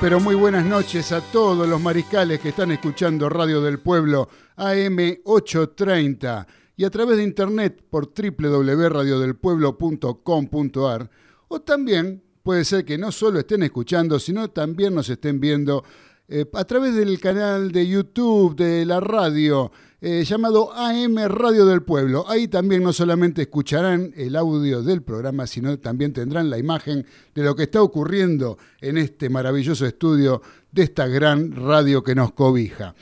Pero muy buenas noches a todos los mariscales que están escuchando Radio del Pueblo AM830 y a través de internet por www.radiodelpueblo.com.ar o también puede ser que no solo estén escuchando, sino también nos estén viendo eh, a través del canal de YouTube de la radio eh, llamado AM Radio del Pueblo. Ahí también no solamente escucharán el audio del programa, sino también tendrán la imagen de lo que está ocurriendo en este maravilloso estudio de esta gran radio que nos cobija.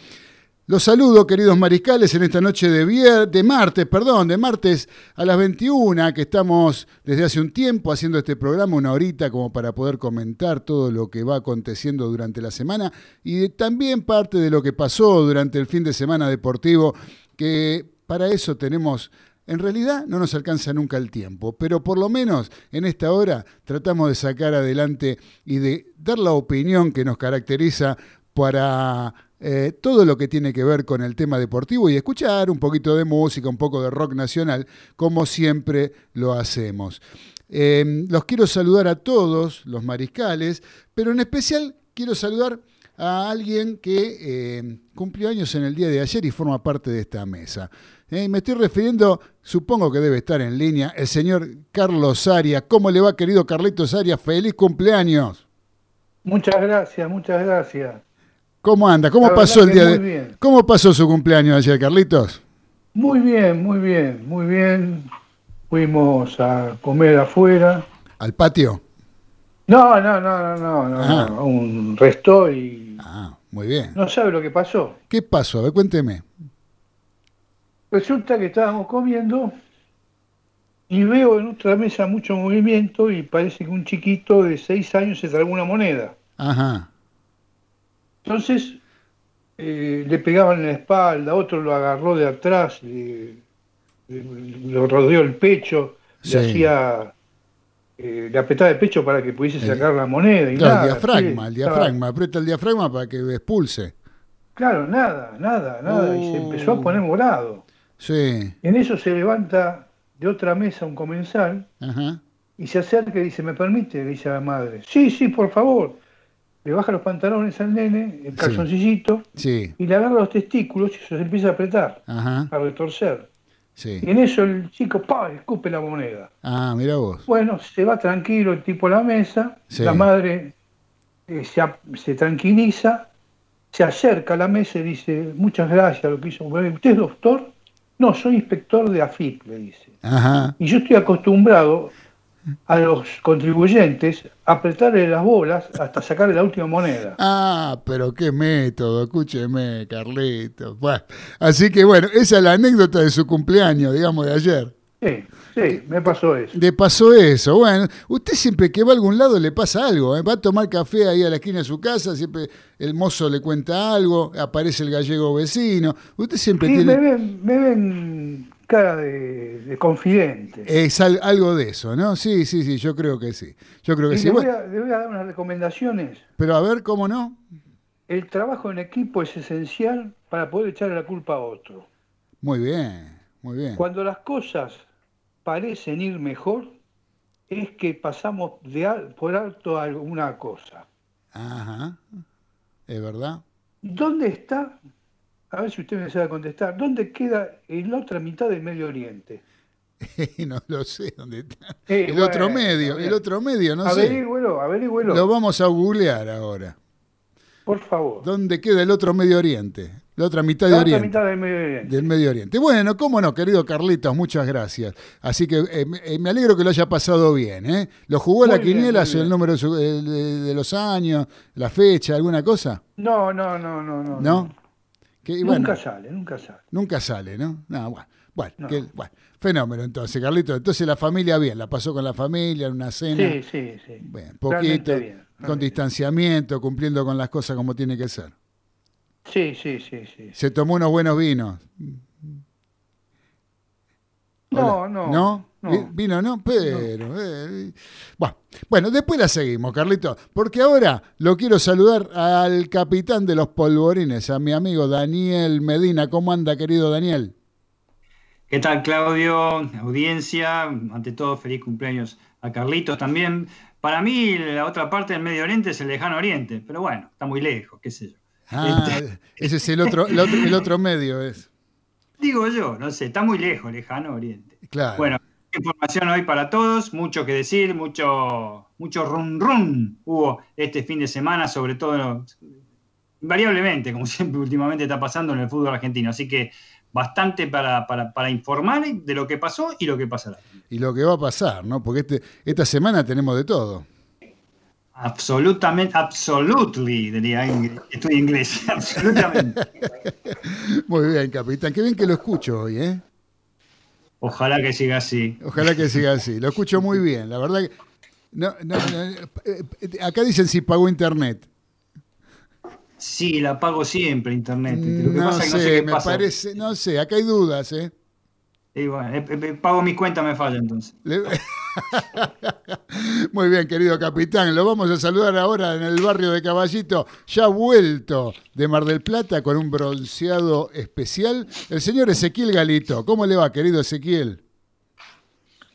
Los saludo, queridos mariscales, en esta noche de, de martes, perdón, de martes a las 21, que estamos desde hace un tiempo haciendo este programa, una horita como para poder comentar todo lo que va aconteciendo durante la semana y también parte de lo que pasó durante el fin de semana deportivo, que para eso tenemos en realidad no nos alcanza nunca el tiempo, pero por lo menos en esta hora tratamos de sacar adelante y de dar la opinión que nos caracteriza para eh, todo lo que tiene que ver con el tema deportivo y escuchar un poquito de música, un poco de rock nacional, como siempre lo hacemos. Eh, los quiero saludar a todos los mariscales, pero en especial quiero saludar a alguien que eh, cumplió años en el día de ayer y forma parte de esta mesa. me estoy refiriendo, supongo que debe estar en línea, el señor Carlos Arias. ¿Cómo le va, querido Carlitos Arias? Feliz cumpleaños. Muchas gracias, muchas gracias. ¿Cómo anda? ¿Cómo pasó el día de ¿Cómo pasó su cumpleaños ayer, Carlitos? Muy bien, muy bien, muy bien. Fuimos a comer afuera. ¿Al patio? No, no, no, no, no, ah. no, un resto y Ah, muy bien. No sabe lo que pasó. ¿Qué pasó? A ver, cuénteme. Resulta que estábamos comiendo y veo en otra mesa mucho movimiento y parece que un chiquito de seis años se tragó una moneda. Ajá. Entonces eh, le pegaban en la espalda, otro lo agarró de atrás, le, lo rodeó el pecho, le hacía eh, le apretaba el pecho para que pudiese sacar la moneda. Y claro, el diafragma, el diafragma, aprieta el diafragma para que expulse. Claro, nada, nada, nada, y se empezó a poner morado. Sí. En eso se levanta de otra mesa un comensal y se acerca y dice, ¿me permite? Le dice a la madre. Sí, sí, por favor le baja los pantalones al nene, el calzoncillito, y le agarra los testículos y se empieza a apretar, a retorcer. Y en eso el chico ¡pah! escupe la moneda. Ah, mira vos. Bueno, se va tranquilo el tipo a la mesa, la madre eh, se, tranquiliza, se acerca a la mesa y dice, muchas gracias lo que hizo. ¿Usted es doctor? No, soy inspector de AFIP, le dice. Y yo estoy acostumbrado a los contribuyentes apretarle las bolas hasta sacarle la última moneda. Ah, pero qué método, escúcheme, Carlito. así que bueno, esa es la anécdota de su cumpleaños, digamos, de ayer. Sí, sí, me pasó eso. Le pasó eso. Bueno, usted siempre que va a algún lado le pasa algo. ¿eh? Va a tomar café ahí a la esquina de su casa, siempre el mozo le cuenta algo, aparece el gallego vecino. Usted siempre sí, tiene. Me ven, me ven cara de, confidente. Es algo de eso, ¿no? Sí, sí, sí, yo creo que sí. Yo creo que sí. Le voy, a, le voy, a, dar unas recomendaciones. Pero a ver, ¿cómo no? El trabajo en equipo es esencial para poder echarle la culpa a otro. Muy bien, muy bien. Cuando las cosas parecen ir mejor, es que pasamos de por alto alguna cosa. Ajá, es verdad. ¿Dónde está? A ver si usted me sabe contestar. ¿Dónde queda la otra mitad del Medio Oriente? no lo sé dónde está. el otro medio, el otro medio, no sé. Averígüelo, averígüelo. Lo vamos a googlear ahora. Por favor. ¿Dónde queda el otro Medio Oriente? La otra mitad, de Oriente, mitad del, Medio Oriente. del Medio Oriente. Bueno, cómo no, querido Carlitos, muchas gracias. Así que eh, eh, me alegro que lo haya pasado bien. ¿eh? ¿Lo jugó la quiniela, el número de, los años, la fecha, alguna cosa? No, no, no, no. ¿No? ¿No? Nunca sale, nunca sale. Nunca sale, ¿no? No, bueno. Bueno, fenómeno entonces, Carlitos. Entonces la familia bien, la pasó con la familia en una cena. Sí, sí, sí. Bien, poquito, con distanciamiento, cumpliendo con las cosas como tiene que ser. Sí, sí, sí, sí. Se tomó unos buenos vinos. No, no. ¿No? Vino, no, pero. Eh, bueno, después la seguimos, Carlito, porque ahora lo quiero saludar al capitán de los polvorines, a mi amigo Daniel Medina. ¿Cómo anda, querido Daniel? ¿Qué tal, Claudio? Audiencia, ante todo, feliz cumpleaños a Carlitos también. Para mí, la otra parte del Medio Oriente es el lejano Oriente, pero bueno, está muy lejos, qué sé yo. Ah, este- ese es el otro, el otro, medio, es. Digo yo, no sé, está muy lejos, lejano Oriente. Claro. Bueno, información hoy para todos, mucho que decir, mucho, mucho run run hubo este fin de semana, sobre todo invariablemente, como siempre últimamente está pasando en el fútbol argentino. Así que bastante para, para, informar de lo que pasó y lo que pasará. Y lo que va a pasar, ¿no? Porque este, esta semana tenemos de todo. Absolutamente, absolutely, diría, estoy inglés, absolutamente. Muy bien, capitán, qué bien que lo escucho hoy, ¿eh? Ojalá que siga así. Ojalá que siga así, lo escucho muy bien, la verdad que... No, no, eh, acá dicen si pagó internet. Sí, la pago siempre internet. no sé, me parece, no sé, acá hay dudas, ¿eh? bueno, eh, eh, pago mi cuenta, me falla entonces. Muy bien, querido capitán. Lo vamos a saludar ahora en el barrio de Caballito, ya vuelto de Mar del Plata con un bronceado especial, el señor Ezequiel Galito. ¿Cómo le va, querido Ezequiel?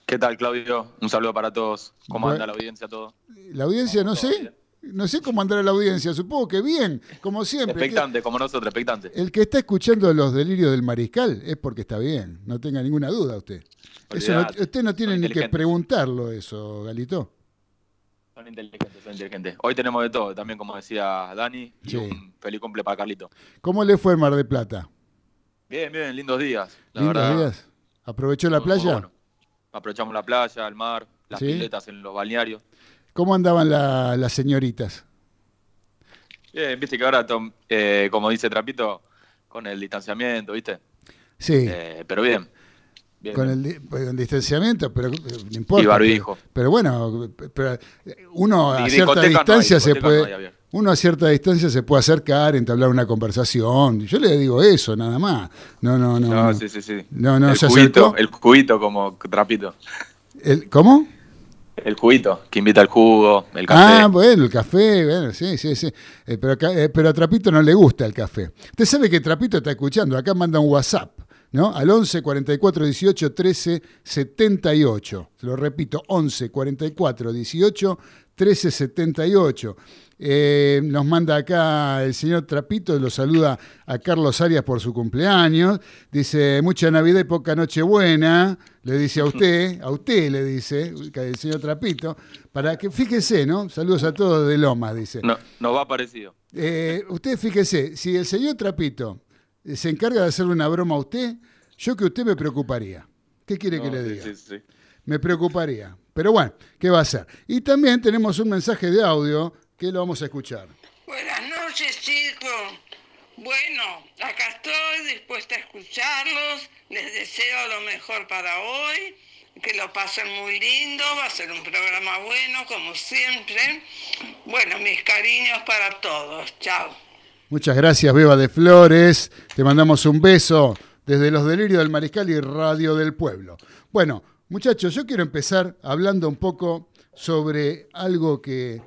¿Qué tal, Claudio? Un saludo para todos. ¿Cómo anda la audiencia todo? La audiencia, no sé. No sé cómo andará la audiencia, supongo que bien, como siempre. Expectante, como nosotros, expectante. El que está escuchando los delirios del mariscal es porque está bien, no tenga ninguna duda usted. Usted no tiene ni que preguntarlo eso, Galito. Son inteligentes, son inteligentes. Hoy tenemos de todo, también como decía Dani, y un feliz cumple para Carlito. ¿Cómo le fue el Mar de Plata? Bien, bien, lindos días. lindos días. ¿Aprovechó la playa? Aprovechamos la playa, el mar, las piletas en los balnearios. ¿Cómo andaban las señoritas? Bien, viste que ahora, eh, como dice Trapito, con el distanciamiento, ¿viste? Sí. Eh, pero bien. Con El, pues, distanciamiento, pero eh, no importa. Y barbijo. Pero, bueno, pero uno a cierta distancia se puede. uno a cierta distancia se puede acercar, entablar una conversación. Yo le digo eso, nada más. No, no, no. No, sí, sí, sí. No, no, el cubito, El cubito como trapito. ¿El, ¿Cómo? El juguito, que invita al jugo, el café. Ah, bueno, el café, bueno, sí, sí, sí. Eh, pero, eh, pero a Trapito no le gusta el café. Usted sabe que Trapito está escuchando, acá manda un WhatsApp, ¿no? Al 11 44 18 13 78. Se lo repito, 11 44 18 13 78. Eh, nos manda acá el señor Trapito, lo saluda a Carlos Arias por su cumpleaños. Dice, mucha Navidad y poca Nochebuena. Le dice a usted, a usted le dice, el señor Trapito, para que fíjese, ¿no? Saludos a todos de Loma, dice. No, nos va parecido. Eh, usted fíjese, si el señor Trapito se encarga de hacerle una broma a usted, yo que usted me preocuparía. ¿Qué quiere que le diga? Sí, sí. Me preocuparía. Pero bueno, ¿qué va a hacer? Y también tenemos un mensaje de audio que lo vamos a escuchar. Buenas noches, chicos. Bueno, acá estoy dispuesta a escucharlos. Les deseo lo mejor para hoy. Que lo pasen muy lindo. Va a ser un programa bueno, como siempre. Bueno, mis cariños para todos. Chao. Muchas gracias, Beba de Flores. Te mandamos un beso desde los delirios del Mariscal y Radio del Pueblo. Bueno, muchachos, yo quiero empezar hablando un poco sobre algo que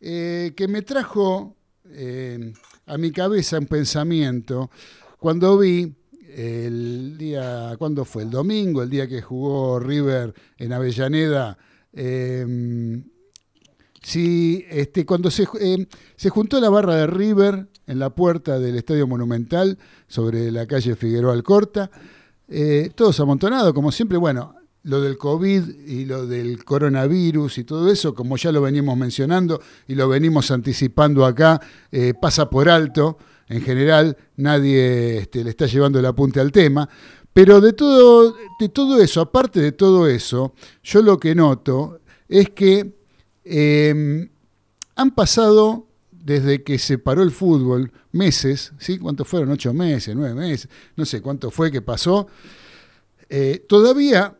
eh, que me trajo eh, a mi cabeza un pensamiento cuando vi el día, ¿cuándo fue? El domingo, el día que jugó River en Avellaneda Em, este, cuando se, em, se juntó la barra de River en la puerta del Estadio Monumental sobre la calle Figueroa Alcorta, eh, todos amontonados, como siempre, bueno, lo del COVID y lo del coronavirus y todo eso, como ya lo venimos mencionando y lo venimos anticipando acá, eh, pasa por alto. En general, nadie este, le está llevando el apunte al tema. Pero de todo, de todo eso, aparte de todo eso, yo lo que noto es que em, han pasado desde que se paró el fútbol meses, ¿sí? ¿Cuántos fueron? ¿Ocho meses? ¿Nueve meses? No sé cuánto fue que pasó. Eh, todavía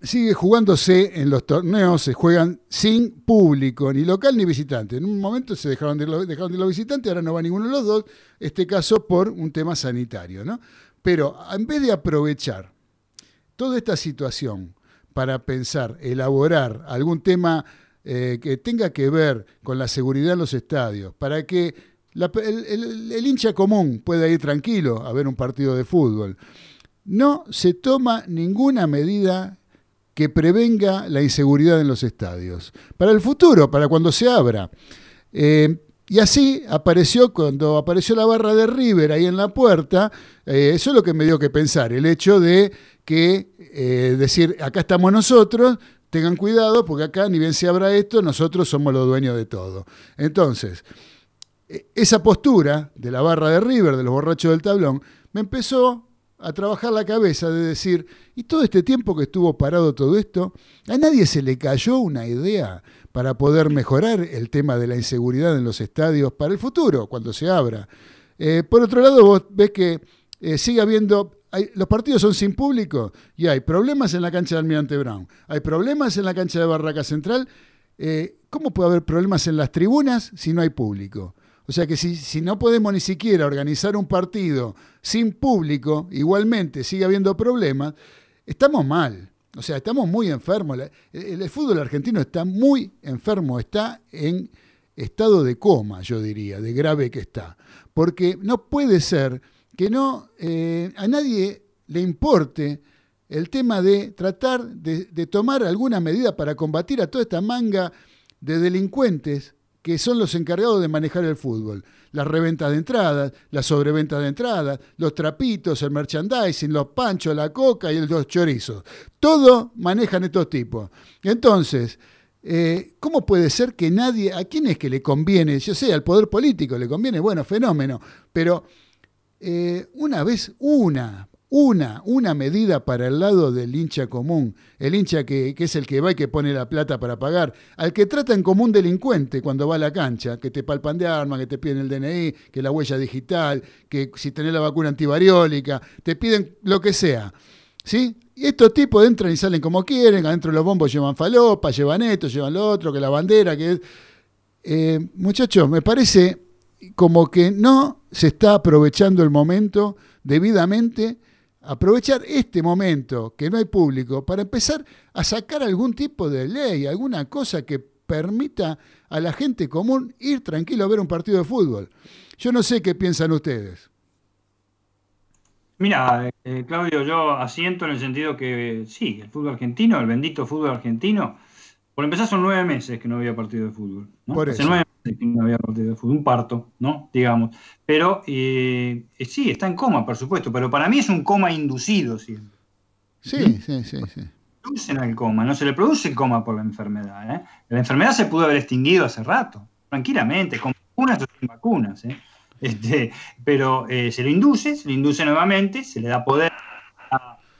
sigue jugándose en los torneos, se juegan sin público, ni local ni visitante. En un momento se dejaron de, dejaron de los visitantes, ahora no va ninguno de los dos, este caso por un tema sanitario. ¿no? Pero en vez de aprovechar toda esta situación para pensar, elaborar algún tema eh, que tenga que ver con la seguridad en los estadios, para que el hincha común pueda ir tranquilo a ver un partido de fútbol, no se toma ninguna medida que prevenga la inseguridad en los estadios. Para el futuro, para cuando se abra. Eh, y así apareció cuando apareció la barra de River ahí en la puerta, eh, eso es lo que me dio que pensar, el hecho de que decir, acá estamos nosotros, tengan cuidado porque acá ni bien se abra esto, nosotros somos los dueños de todo. Entonces, e, esa postura de la barra de River, de los borrachos del tablón, me empezó a trabajar la cabeza de decir, y todo este tiempo que estuvo parado todo esto, a nadie se le cayó una idea para poder mejorar el tema de la inseguridad en los estadios para el futuro, cuando se abra. Eh, por otro lado, vos ves que eh, sigue habiendo, los partidos son sin público y hay problemas en la cancha de Almirante Brown, hay problemas en la cancha de Barraca Central. Eh, ¿Cómo puede haber problemas en las tribunas si no hay público? O sea que si, no podemos ni siquiera organizar un partido sin público, igualmente sigue habiendo problemas, estamos mal. O sea, estamos muy enfermos. El, fútbol argentino está muy enfermo, está en estado de coma, yo diría, de grave que está. Porque no puede ser que no eh, a nadie le importe el tema de tratar de, tomar alguna medida para combatir a toda esta manga de delincuentes que son los encargados de manejar el fútbol. Las reventas de entradas, las sobreventas de entradas, los trapitos, el merchandising, los panchos, la coca y los chorizos. Todo manejan estos tipos. Entonces, eh, ¿cómo puede ser que nadie, a quién es que le conviene? Yo sé, al poder político le conviene, bueno, fenómeno, pero eh, una vez, una, una, una medida para el lado del hincha común, el hincha que, es el que va y que pone la plata para pagar, al que tratan como un delincuente cuando va a la cancha, que te palpan de armas, que te piden el DNI, que la huella digital, que si tenés la vacuna antivariólica, te piden lo que sea. ¿Sí? Y estos tipos entran y salen como quieren, adentro de los bombos llevan falopa, llevan esto, llevan lo otro, que la bandera, que... Eh, muchachos, me parece como que no se está aprovechando el momento debidamente aprovechar este momento que no hay público para empezar a sacar algún tipo de ley, alguna cosa que permita a la gente común ir tranquilo a ver un partido de fútbol. Yo no sé qué piensan ustedes. Mira, eh, Claudio, yo asiento en el sentido que sí, el fútbol argentino, el bendito fútbol argentino, por empezar son nueve meses que no había partido de fútbol. Por eso no había partido de fútbol, un parto, ¿no? Digamos. Pero eh, sí, está en coma, por supuesto, pero para mí es un coma inducido siempre. Sí, sí, sí, sí. Producen el coma, no se le produce el coma por la enfermedad. ¿eh? La enfermedad se pudo haber extinguido hace rato, tranquilamente, con vacunas o sin vacunas. ¿eh? Este, pero se le induce, se le induce nuevamente, se le da poder,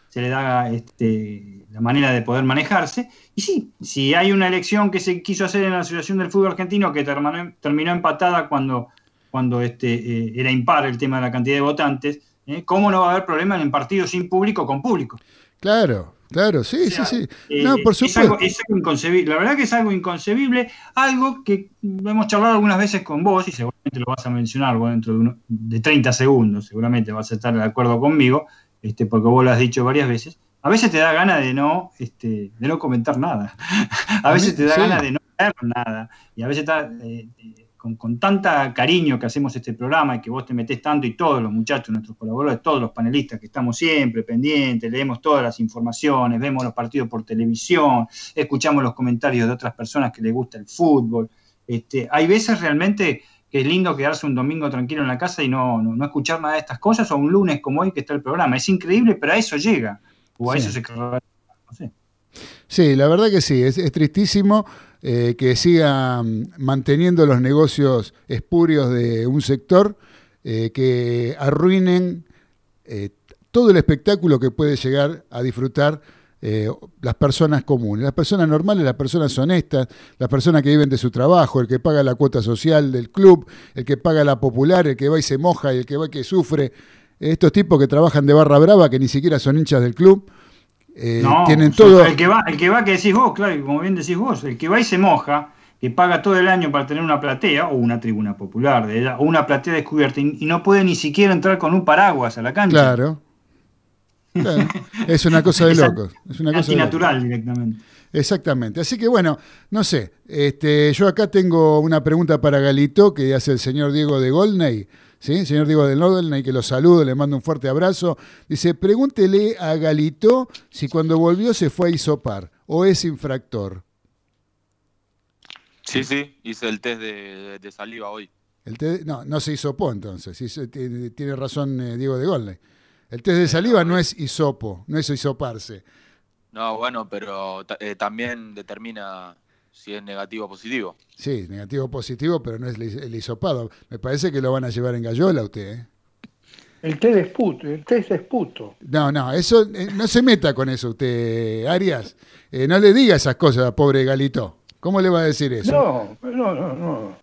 se le da este, la manera de poder manejarse. Y sí, si hay una elección que se quiso hacer en la Asociación del Fútbol Argentino que terminó, empatada cuando, cuando este, eh, era impar el tema de la cantidad de votantes, ¿eh? ¿cómo no va a haber problema en partidos sin público con público? Claro, claro, sí, sí, sí. Eh, no, por supuesto. Es algo, es algo, inconcebible. La verdad que es algo inconcebible, algo que hemos charlado algunas veces con vos y seguramente lo vas a mencionar vos dentro de, de 30 segundos, seguramente vas a estar de acuerdo conmigo, este, porque vos lo has dicho varias veces a veces te da ganas de no, este, de no comentar nada. a veces te da ganas de no ver nada. Y a veces está, eh, con, tanta cariño que hacemos este programa y que vos te metés tanto y todos los muchachos, nuestros colaboradores, todos los panelistas que estamos siempre pendientes, leemos todas las informaciones, vemos los partidos por televisión, escuchamos los comentarios de otras personas que les gusta el fútbol. Este, hay veces realmente que es lindo quedarse un domingo tranquilo en la casa y no, no, escuchar nada de estas cosas, o un lunes como hoy que está el programa. Es increíble, pero a eso llega, o a eso se... No sé. Sí, la verdad que sí, es, tristísimo eh, que sigan manteniendo los negocios espurios de un sector eh, que arruinen eh, todo el espectáculo que puede llegar a disfrutar las personas comunes, las personas normales, las personas honestas, las personas que viven de su trabajo, el que paga la cuota social del club, el que paga la popular, el que va y se moja y el que va y que sufre. Estos tipos que trabajan de barra brava, que ni siquiera son hinchas del club, eh, no, tienen todo. El que, va, el que va, que decís vos, claro, como bien decís vos, el que va y se moja, que paga todo el año para tener una platea o una tribuna popular de ella, o una platea descubierta y, no puede ni siquiera entrar con un paraguas a la cancha. Claro. Es una cosa de locos. Es una cosa natural directamente. Exactamente. Así que bueno, no sé. Este, yo acá tengo una pregunta para Galito que hace el señor Diego de Golney. ¿sí? Señor Diego del Nodelney, que lo saludo, le mando un fuerte abrazo. Dice, pregúntele a Galito si cuando volvió se fue a isopar o es infractor. Sí, sí, hice el test de, saliva hoy. El no, no se hisopó entonces, tiene, razón eh, Diego de Golney. El test de saliva no es hisopo, no es hisoparse. No, bueno, pero eh, también determina si es negativo o positivo. Sí, negativo o positivo, pero no es el hisopado. Me parece que lo van a llevar en gallola usted. ¿eh? El test es puto, el test es puto. No, no, eso, eh, no se meta con eso usted, Arias. Eh, no le diga esas cosas, pobre Galito. ¿Cómo le va a decir eso? No, no, no, no.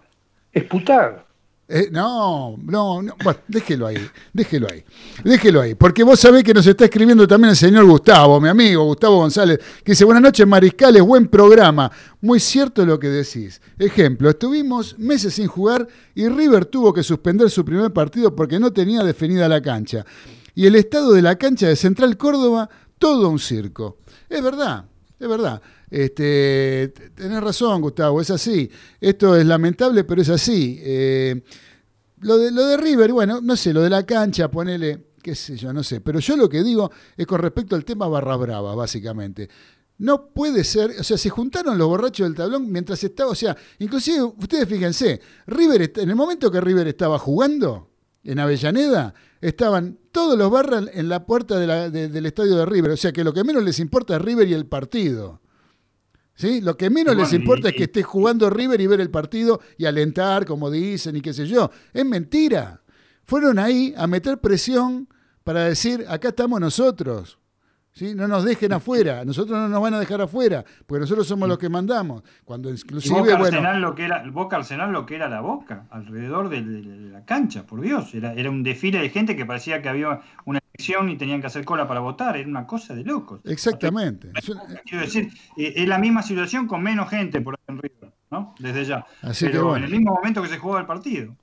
Es putar. Eh, no, no, no, bueno, déjelo ahí, déjelo ahí, déjelo ahí, porque vos sabés que nos está escribiendo también el señor Gustavo, mi amigo Gustavo González, que dice, buenas noches Mariscales, buen programa, muy cierto lo que decís. Ejemplo, estuvimos meses sin jugar y River tuvo que suspender su primer partido porque no tenía definida la cancha. Y el estado de la cancha de Central Córdoba, todo un circo. Es verdad, es verdad. Este, tenés razón, Gustavo, es así. Esto es lamentable, pero es así. Eh, lo, de, lo de River, bueno, no sé, lo de la cancha, ponele, qué sé yo, no sé. Pero yo lo que digo es con respecto al tema Barra Brava, básicamente. No puede ser, o sea, se juntaron los borrachos del tablón mientras estaba, o sea, inclusive ustedes fíjense, River, en el momento que River estaba jugando en Avellaneda, estaban todos los barras en la puerta del estadio de River, o sea que lo que menos les importa es River y el partido. ¿Sí? Lo que menos les importa es que esté jugando River y ver el partido y alentar, como dicen, y qué sé yo. Es mentira. Fueron ahí a meter presión para decir, acá estamos nosotros. ¿Sí? No nos dejen afuera, nosotros no nos van a dejar afuera, porque nosotros somos los que mandamos. Cuando inclusive, Boca Arsenal lo que era, Boca Arsenal lo que era la Boca, alrededor de, la cancha, por Dios. Era, era un desfile de gente que parecía que había una y tenían que hacer cola para votar, era una cosa de locos. Exactamente. Quiero decir, eh, es la misma situación con menos gente por en River, ¿no? Desde ya. Pero en el mismo momento que se jugaba el partido.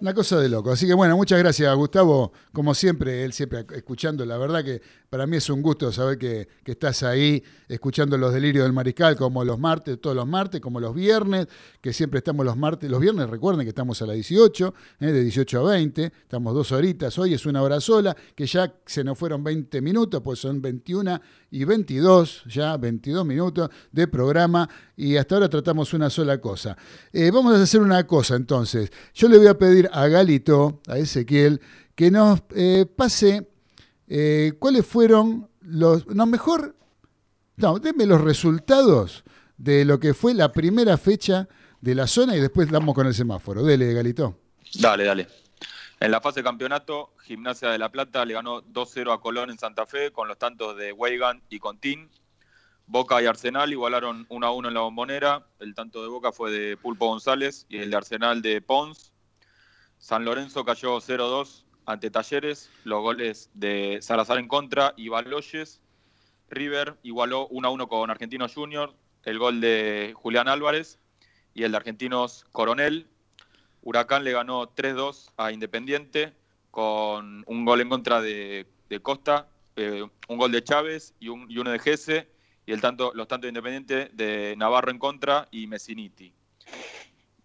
Una cosa de loco. Así que bueno, muchas gracias Gustavo. Como siempre, él siempre escuchando. La verdad que para mí es un gusto saber que, estás ahí escuchando los delirios del mariscal como los martes, todos los martes, como los viernes, que siempre estamos los martes, los viernes, recuerden que estamos a las 18, ¿eh? de 18 a 20, estamos dos horitas, hoy es una hora sola, que ya se nos fueron 20 minutos, pues son 21 y 22, ya 22 minutos de programa y hasta ahora tratamos una sola cosa. Eh, vamos a hacer una cosa entonces. Yo le voy a pedir a Galito, a Ezequiel, que nos eh, pase eh, cuáles fueron los. No, mejor. No, denme los resultados de lo que fue la primera fecha de la zona y después vamos con el semáforo. Dele, Galito. Dale, dale. En la fase de campeonato, Gimnasia de La Plata le ganó 2-0 a Colón en Santa Fe con los tantos de Weigan y Contín. Boca y Arsenal igualaron 1-1 en la bombonera. El tanto de Boca fue de Pulpo González y el de Arsenal de Pons. San Lorenzo cayó 0-2 ante Talleres, los goles de Salazar en contra y Baloyes. River igualó 1 1 con Argentinos Junior, el gol de Julián Álvarez y el de Argentinos Coronel. Huracán le ganó 3-2 a Independiente con un gol en contra de, Costa, eh, un gol de Chávez y, uno de Gese y el tanto, los tantos de Independiente de Navarro en contra y Messiniti.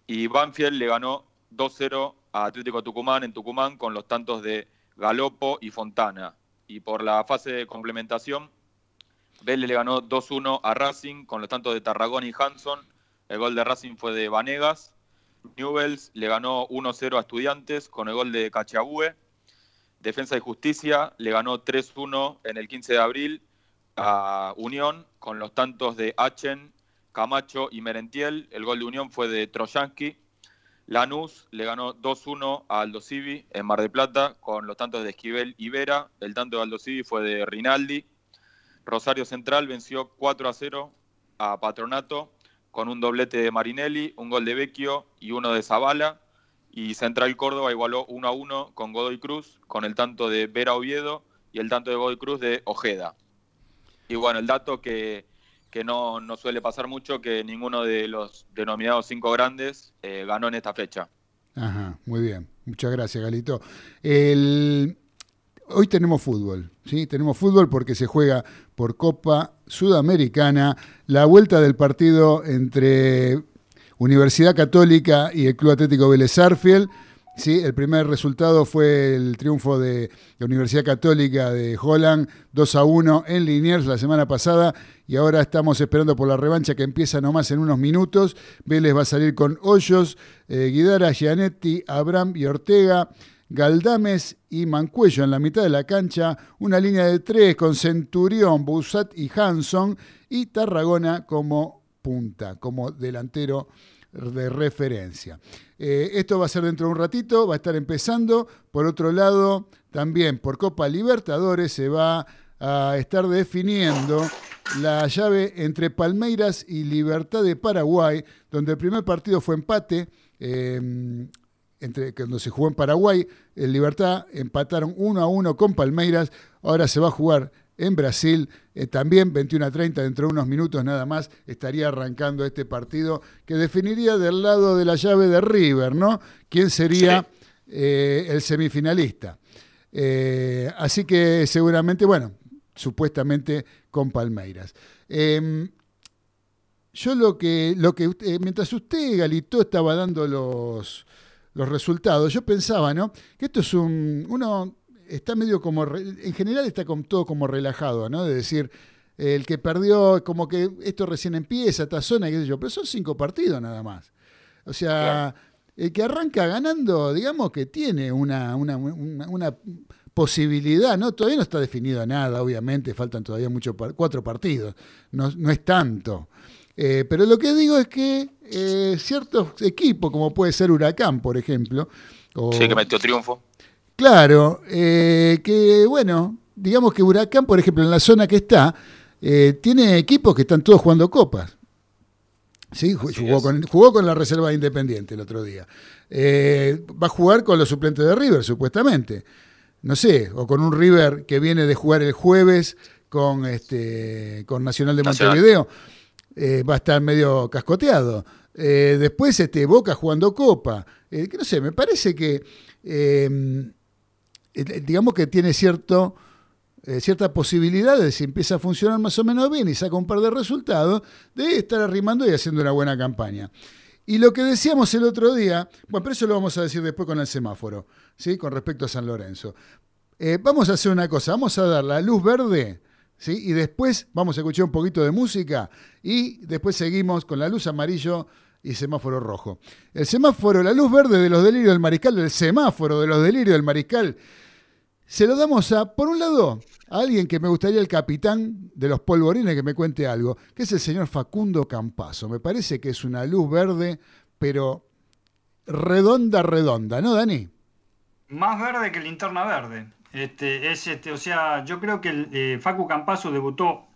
Y Banfield le ganó 2-0 a Atlético Tucumán en Tucumán con los tantos de Galopo y Fontana. Y por la fase de complementación, Vélez le ganó 2-1 a Racing con los tantos de Tarragón y Hanson. El gol de Racing fue de Vanegas. Newells le ganó 1-0 a Estudiantes con el gol de Cachabue. Defensa y Justicia le ganó 3-1 en el 15 de abril a Unión con los tantos de Achen, Camacho y Merentiel. El gol de Unión fue de Trojansky. Lanús le ganó 2-1 a Aldo Civi en Mar de Plata con los tantos de Esquivel y Vera. El tanto de Aldo Civi fue de Rinaldi. Rosario Central venció 4-0 a Patronato con un doblete de Marinelli, un gol de Vecchio y uno de Zavala. Y Central Córdoba igualó 1 1 con Godoy Cruz, con el tanto de Vera Oviedo y el tanto de Godoy Cruz de Ojeda. Y bueno, el dato que, no, suele pasar mucho, que ninguno de los denominados cinco grandes eh, ganó en esta fecha. Ajá, muy bien. Muchas gracias, Galito. Hoy tenemos fútbol, ¿sí? Tenemos fútbol porque se juega por Copa Sudamericana la vuelta del partido entre Universidad Católica y el Club Atlético Vélez Arfiel Sí, el primer resultado fue el triunfo de la Universidad Católica de Holland, 2 a 1 en Liniers la semana pasada y ahora estamos esperando por la revancha que empieza nomás en unos minutos. Vélez va a salir con Hoyos, eh, Guidara, Gianetti, Abraham y Ortega. Galdames y Mancuello en la mitad de la cancha, una línea de tres con Centurión, Busat y Hanson y Tarragona como punta, como delantero de referencia. Eh, esto va a ser dentro de un ratito, va a estar empezando. Por otro lado, también por Copa Libertadores se va a estar definiendo la llave entre Palmeiras y Libertad de Paraguay, donde el primer partido fue empate. Eh, entre, cuando se jugó en Paraguay, el Libertad empataron 1 a 1 con Palmeiras. Ahora se va a jugar en Brasil. Eh, también 21 a 30, dentro de unos minutos nada más, estaría arrancando este partido que definiría del lado de la llave de River, ¿no? ¿Quién sería eh, el semifinalista? Eh, así que seguramente, bueno, supuestamente con Palmeiras. Em, yo lo que, lo que mientras usted, Galito, estaba dando los, los resultados, yo pensaba, ¿no? Que esto es un, uno está medio como, en general está todo como relajado, ¿no? De decir, el que perdió, como que esto recién empieza, esta zona, qué sé yo, pero son cinco partidos nada más. O sea, el que arranca ganando, digamos que tiene una, una, una, posibilidad, ¿no? Todavía no está definido nada, obviamente, faltan todavía muchos, cuatro partidos, no, no es tanto. Eh, pero lo que digo es que eh, ciertos equipos, como puede ser Huracán, por ejemplo, sí, que metió triunfo. Claro, eh, que bueno, digamos que Huracán, por ejemplo, en la zona que está, eh, tiene equipos que están todos jugando copas. ¿Sí? Jugó con, jugó con, la reserva de Independiente el otro día. Eh, va a jugar con los suplentes de River, supuestamente. No sé, o con un River que viene de jugar el jueves con, este, con Nacional de Montevideo. va a estar medio cascoteado. después este, Boca jugando Copa. no sé, me parece que digamos que tiene cierto, eh, si empieza a funcionar más o menos bien y saca un par de resultados, de estar arrimando y haciendo una buena campaña. Y lo que decíamos el otro día, bueno, pero eso lo vamos a decir después con el semáforo, ¿sí? con respecto a San Lorenzo. Eh, vamos a hacer una cosa, vamos a dar la luz verde, ¿sí? y después vamos a escuchar un poquito de música y después seguimos con la luz amarillo y semáforo rojo. El semáforo, la luz verde de los delirios del mariscal, el semáforo de los delirios del mariscal, se lo damos a, por un lado, a alguien que me gustaría el capitán de los polvorines que me cuente algo, que es el señor Facundo Campazo. Me parece que es una luz verde, pero redonda, redonda, ¿no, Dani? Más verde que linterna verde. Este, es este, o sea, yo creo que el, eh, Facu Campazo debutó,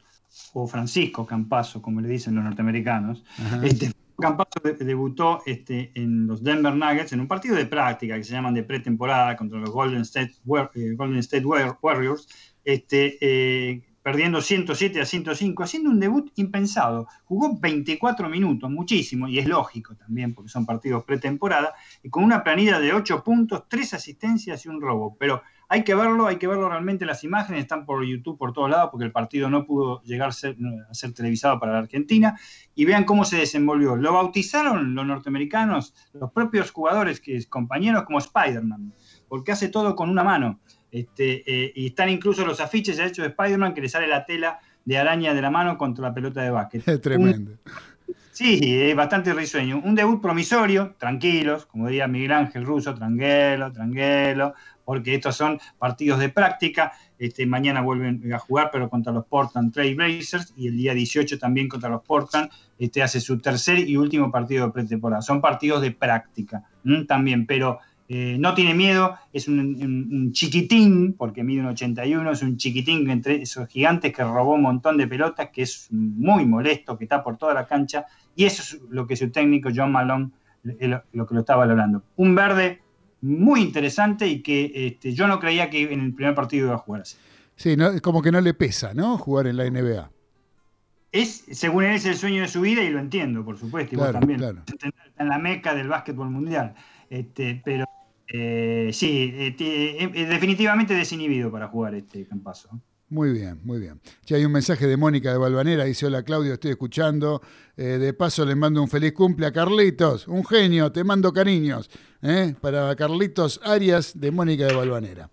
o Francisco Campazo, como le dicen los norteamericanos, este, Campazo debutó este, en los Denver Nuggets en un partido de práctica que se llaman de pretemporada contra los Golden State, eh, Golden State Warriors, este, eh, perdiendo 107 a 105, haciendo un debut impensado. Jugó 24 minutos, muchísimo, y es lógico también porque son partidos pretemporada, y con una planilla de 8 puntos, 3 asistencias y un robo. Pero hay que verlo, hay que verlo realmente, las imágenes están por YouTube por todos lados porque el partido no pudo llegar a ser, a ser televisado para la Argentina y vean cómo se desenvolvió. Lo bautizaron los norteamericanos, los propios jugadores, que compañeros como Spider-Man, porque hace todo con una mano. Este, eh, y están incluso los afiches ya hechos de Spider-Man que le sale la tela de araña de la mano contra la pelota de básquet. Es tremendo. sí, es bastante risueño. Un debut promisorio, tranquilos, como diría Miguel Ángel Russo, tranquilo, tranquilo, porque estos son partidos de práctica. Este, mañana vuelven a jugar, pero contra los Portland Trail Blazers, y el día 18 también contra los Portland. Este, hace su tercer y último partido de pretemporada. Son partidos de práctica también, pero eh, no tiene miedo, es un, chiquitín, porque mide un 81, es un chiquitín entre esos gigantes que robó un montón de pelotas, que es muy molesto, que está por toda la cancha, y eso es lo que su técnico John Malone lo, que lo estaba valorando. Un verde muy interesante y que este, yo no creía que en el primer partido iba a jugar así. Sí, como que no le pesa, ¿no? Jugar en la NBA. Es, según él, es el sueño de su vida y lo entiendo, por supuesto. Igual también. Está en la meca del básquetbol mundial. Este, pero eh, sí, eh, definitivamente desinhibido para jugar este campazo. Muy bien, muy bien. Ya hay un mensaje de Mónica de Balvanera, dice, hola Claudio, estoy escuchando. de paso le mando un feliz cumple a Carlitos, un genio, te mando cariños. Para Carlitos Arias de Mónica de Balvanera.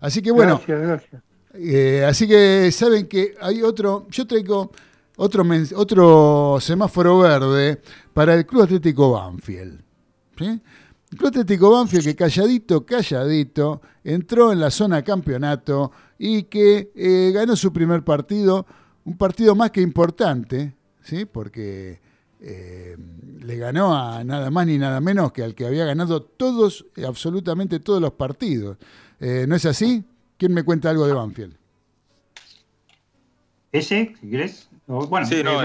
Así que bueno. Gracias, gracias. así que saben que hay otro, yo traigo otro, otro semáforo verde para el Club Atlético Banfield. ¿sí? Club Atlético Banfield que calladito, calladito, entró en la zona campeonato y que eh, ganó su primer partido, un partido más que importante, ¿sí? porque eh, le ganó a nada más ni nada menos que al que había ganado todos, absolutamente todos los partidos. Eh, ¿No es así? ¿Quién me cuenta algo de Banfield? ¿Ese, si querés? Bueno, sí, no,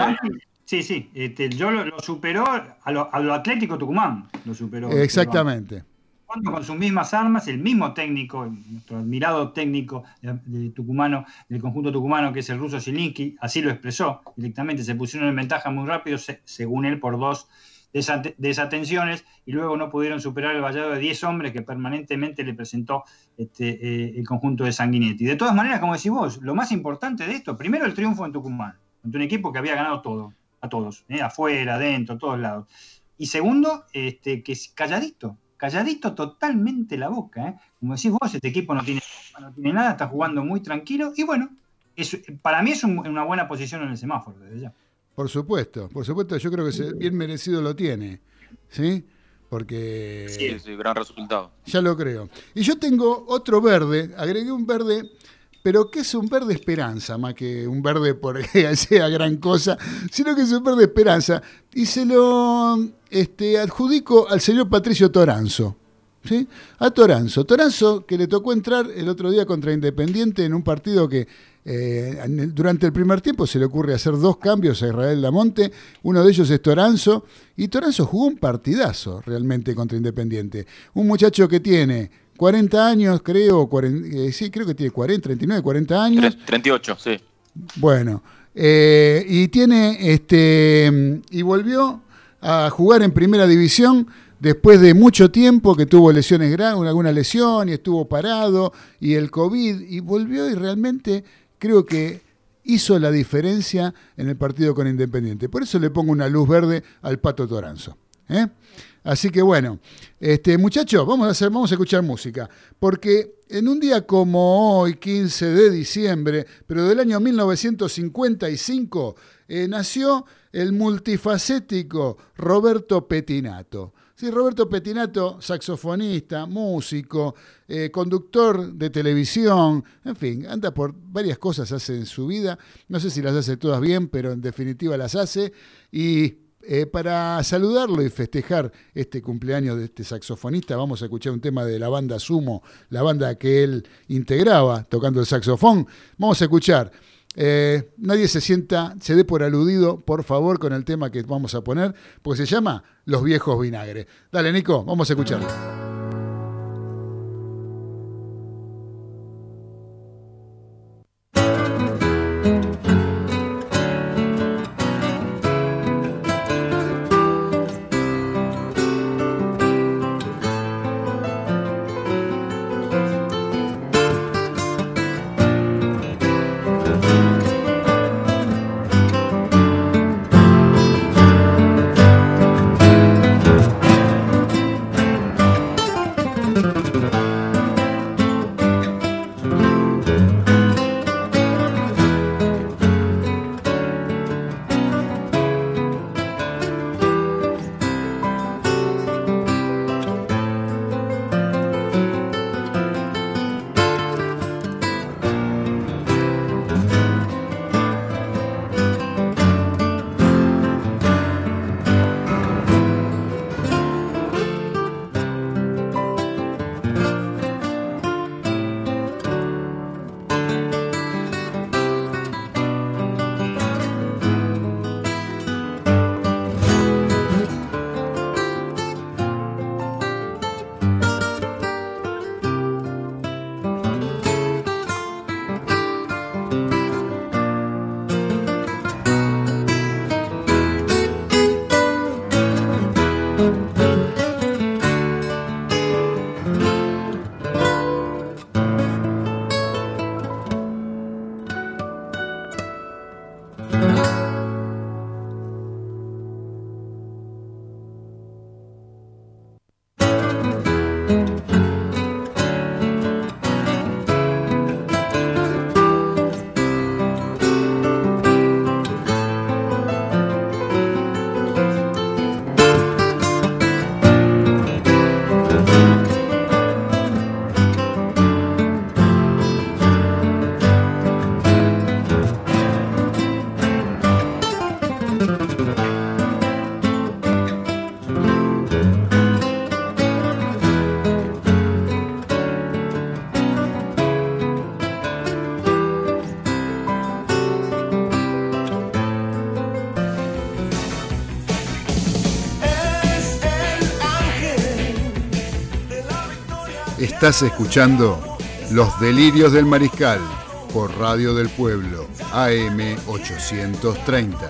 Sí, sí, este, yo lo, superó a lo, Atlético Tucumán, lo superó. Exactamente. Con sus mismas armas, el mismo técnico, nuestro admirado técnico de, tucumano, del conjunto tucumano, que es el ruso Zielinski, así lo expresó directamente, se pusieron en ventaja muy rápido, según él, por dos desatenciones, y luego no pudieron superar el vallado de 10 hombres que permanentemente le presentó este, eh, el conjunto de Sanguinetti. De todas maneras, como decís vos, lo más importante de esto, primero el triunfo en Tucumán, ante un equipo que había ganado todo a todos, ¿eh? afuera, adentro, a todos lados. Y segundo, este, que es calladito, calladito totalmente la boca. ¿eh? Como decís vos, este equipo no tiene, no tiene nada, está jugando muy tranquilo y bueno, para mí es una buena posición en el semáforo desde ya. Por supuesto, por supuesto, yo creo que bien merecido lo tiene, ¿sí? Porque... Sí, sí, gran resultado. Ya lo creo. Y yo tengo otro verde, agregué un verde pero que es un verde esperanza, más que un verde porque sea gran cosa, sino que es un verde esperanza. Y se lo este, adjudico al señor Patricio Toranzo. ¿sí? A Toranzo. Toranzo que le tocó entrar el otro día contra Independiente en un partido que eh, durante el primer tiempo se le ocurre hacer dos cambios a Israel Lamonte. Uno de ellos es Toranzo. Y Toranzo jugó un partidazo realmente contra Independiente. Un muchacho que tiene 40 años, creo, eh, sí, creo que tiene 40, 39, 40 años. 38, sí. Bueno, eh, y tiene, este, y volvió a jugar en primera división después de mucho tiempo que tuvo lesiones graves, alguna lesión y estuvo parado, y el COVID, y volvió y realmente creo que hizo la diferencia en el partido con Independiente. Por eso le pongo una luz verde al Pato Toranzo. ¿Eh? Así que bueno, este, muchachos, vamos a, hacer, vamos a escuchar música, porque en un día como hoy, 15 de diciembre, pero del año 1955, eh, nació el multifacético Roberto Petinato. Sí, Roberto Petinato, saxofonista, músico, eh, conductor de televisión, en fin, anda por varias cosas hace en su vida. No sé si las hace todas bien, pero en definitiva las hace. Y eh, para saludarlo y festejar este cumpleaños de este saxofonista, vamos a escuchar un tema de la banda Sumo, la banda que él integraba tocando el saxofón. Vamos a escuchar. Eh, nadie se sienta, se dé por aludido, por favor, con el tema que vamos a poner, porque se llama Los viejos vinagres. Dale, Nico, vamos a escucharlo. Estás escuchando Los Delirios del Mariscal por Radio del Pueblo, AM 830.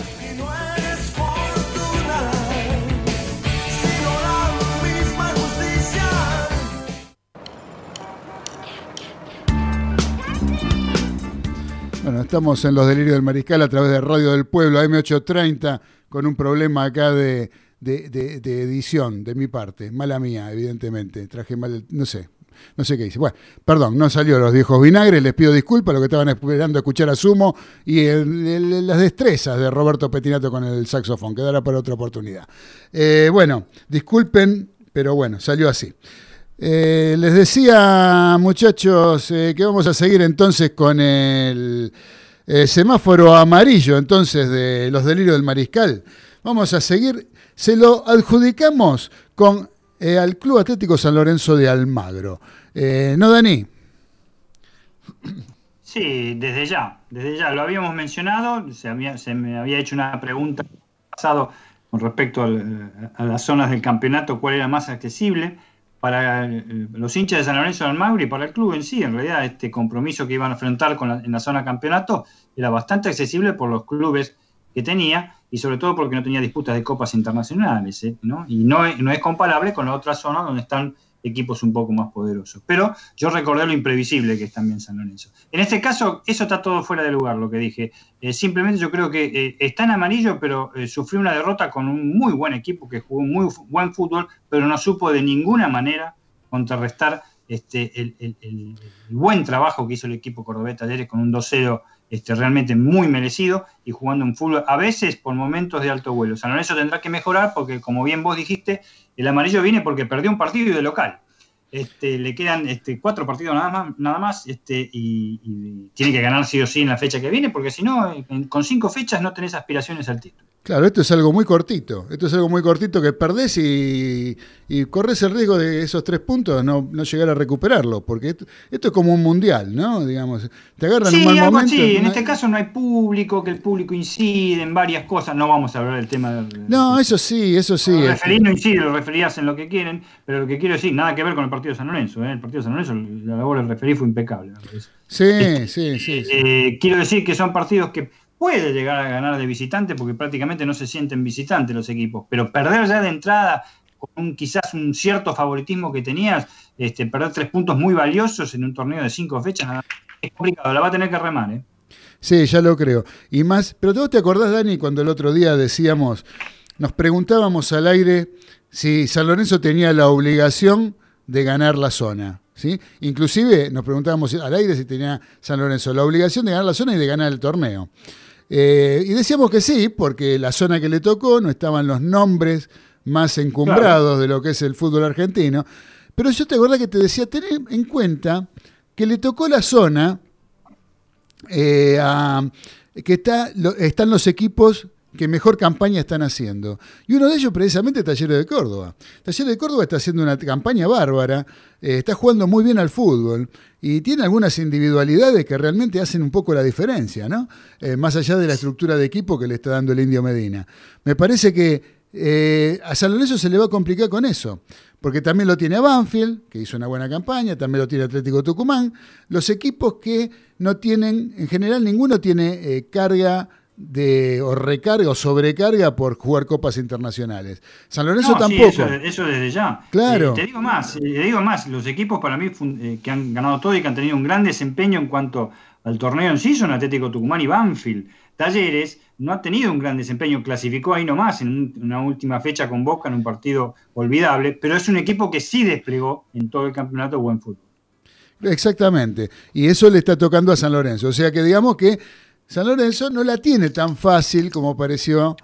Bueno, estamos en Los Delirios del Mariscal a través de Radio del Pueblo, AM 830, con un problema acá de, de, edición de mi parte. Mala mía, evidentemente. Traje mal, no sé, no sé qué dice. Bueno, perdón, no salió los viejos vinagres, les pido disculpas, lo que estaban esperando escuchar a Sumo y las destrezas de Roberto Petinato con el saxofón, quedará para otra oportunidad. Eh, bueno, disculpen, pero bueno, salió así. Eh, les decía, muchachos, eh, que vamos a seguir entonces con el semáforo amarillo, entonces, de los delirios del mariscal. Vamos a seguir, se lo adjudicamos con eh, al Club Atlético San Lorenzo de Almagro. Eh, ¿No, Dani? Sí, desde ya, desde ya. Lo habíamos mencionado, se, me había hecho una pregunta pasado con respecto a las zonas del campeonato, cuál era más accesible para eh, los hinchas de San Lorenzo de Almagro y para el club en sí. En realidad, este compromiso que iban a enfrentar con en la zona campeonato era bastante accesible por los clubes que tenía y sobre todo porque no tenía disputas de copas internacionales, ¿eh? ¿no? Y no es, no es comparable con la otra zona donde están equipos un poco más poderosos. Pero yo recordé lo imprevisible que es también San Lorenzo. En este caso, eso está todo fuera de lugar, lo que dije. Eh, simplemente yo creo que eh, está en amarillo, pero sufrió una derrota con un muy buen equipo que jugó muy buen fútbol, pero no supo de ninguna manera contrarrestar este, el, el buen trabajo que hizo el equipo cordobés ayer con un 2-0 este, realmente muy merecido y jugando un fútbol a veces por momentos de alto vuelo. San Lorenzo tendrá que mejorar porque, como bien vos dijiste, el amarillo viene porque perdió un partido de local. Este, le quedan este, cuatro partidos nada más, nada más este, y, tiene que ganar sí o sí en la fecha que viene, porque si no, con cinco fechas no tenés aspiraciones al título. Claro, esto es algo muy cortito. Esto es algo muy cortito que perdés y, corres el riesgo de esos tres puntos no, no llegar a recuperarlo, porque esto, es como un mundial, ¿no? Digamos, te agarran un mal momento. Sí, en este caso no hay público, que el público incide en varias cosas. No vamos a hablar del tema del. No, eso sí, eso sí. Los referís no incide, los referías en lo que quieren, pero lo que quiero decir, nada que ver con el partido de San Lorenzo. ¿eh? El partido de San Lorenzo, la labor del referí fue impecable. Sí, sí, sí. Eh, quiero decir que son partidos que puede llegar a ganar de visitante porque prácticamente no se sienten visitantes los equipos, pero perder ya de entrada con quizás un cierto favoritismo que tenías, este, perder tres puntos muy valiosos en un torneo de cinco fechas, es complicado, la va a tener que remar. ¿eh? Sí, ya lo creo. Y más, pero vos te acordás, Dani, cuando el otro día decíamos, nos preguntábamos al aire si San Lorenzo tenía la obligación de ganar la zona. ¿sí? Inclusive nos preguntábamos al aire si tenía San Lorenzo la obligación de ganar la zona y de ganar el torneo. Eh, y decíamos que sí, porque la zona que le tocó no estaban los nombres más encumbrados de lo que es el fútbol argentino. Pero yo te acuerdo que te decía, tener en cuenta que le tocó la zona eh, a, que está, están los equipos que mejor campaña están haciendo. Y uno de ellos precisamente Talleres de Córdoba. Talleres de Córdoba está haciendo una campaña bárbara, eh, está jugando muy bien al fútbol y tiene algunas individualidades que realmente hacen un poco la diferencia, ¿no? Eh, más allá de la estructura de equipo que le está dando el Indio Medina. Me parece que eh, a San Lorenzo se le va a complicar con eso, porque también lo tiene a Banfield, que hizo una buena campaña, también lo tiene Atlético Tucumán, los equipos que no tienen, en general ninguno tiene carga de o recarga o sobrecarga por jugar copas internacionales. San Lorenzo tampoco. eso, desde ya. Claro. Eh, te digo más, eh, te digo más, los equipos para mí eh, que han ganado todo y que han tenido un gran desempeño en cuanto al torneo en sí son Atlético Tucumán y Banfield. Talleres no ha tenido un gran desempeño, clasificó ahí nomás en una última fecha con Boca en un partido olvidable, pero es un equipo que sí desplegó en todo el campeonato buen fútbol. Exactamente, y eso le está tocando a San Lorenzo, o sea que digamos que San Lorenzo no la tiene tan fácil como pareció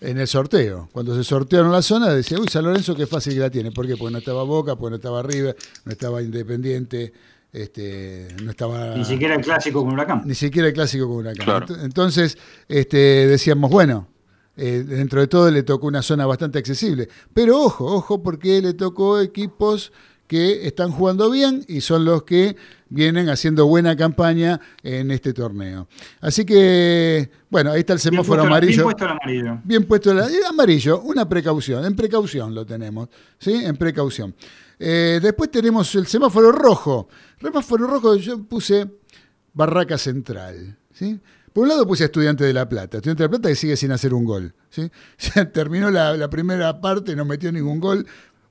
en el sorteo. Cuando se sortearon la zona, decía, uy, San Lorenzo qué fácil que la tiene. ¿Por qué? Porque no estaba Boca, porque no estaba River, no estaba Independiente, este, no estaba... Ni siquiera el clásico con Huracán. Ni siquiera el clásico con Huracán. Entonces, este, decíamos, bueno, eh, dentro de todo le tocó una zona bastante accesible. Pero ojo, ojo, porque le tocó equipos que están jugando bien y son los que vienen haciendo buena campaña en este torneo. Así que, bueno, ahí está el semáforo amarillo. Bien puesto el amarillo. Bien puesto el amarillo, una precaución, en precaución lo tenemos, ¿sí? En precaución. Eh, después tenemos el semáforo rojo. El semáforo rojo yo puse Barraca Central, ¿sí? Por un lado puse Estudiante de La Plata, Estudiante de La Plata que sigue sin hacer un gol. ¿sí? terminó la, la, primera parte, no metió ningún gol,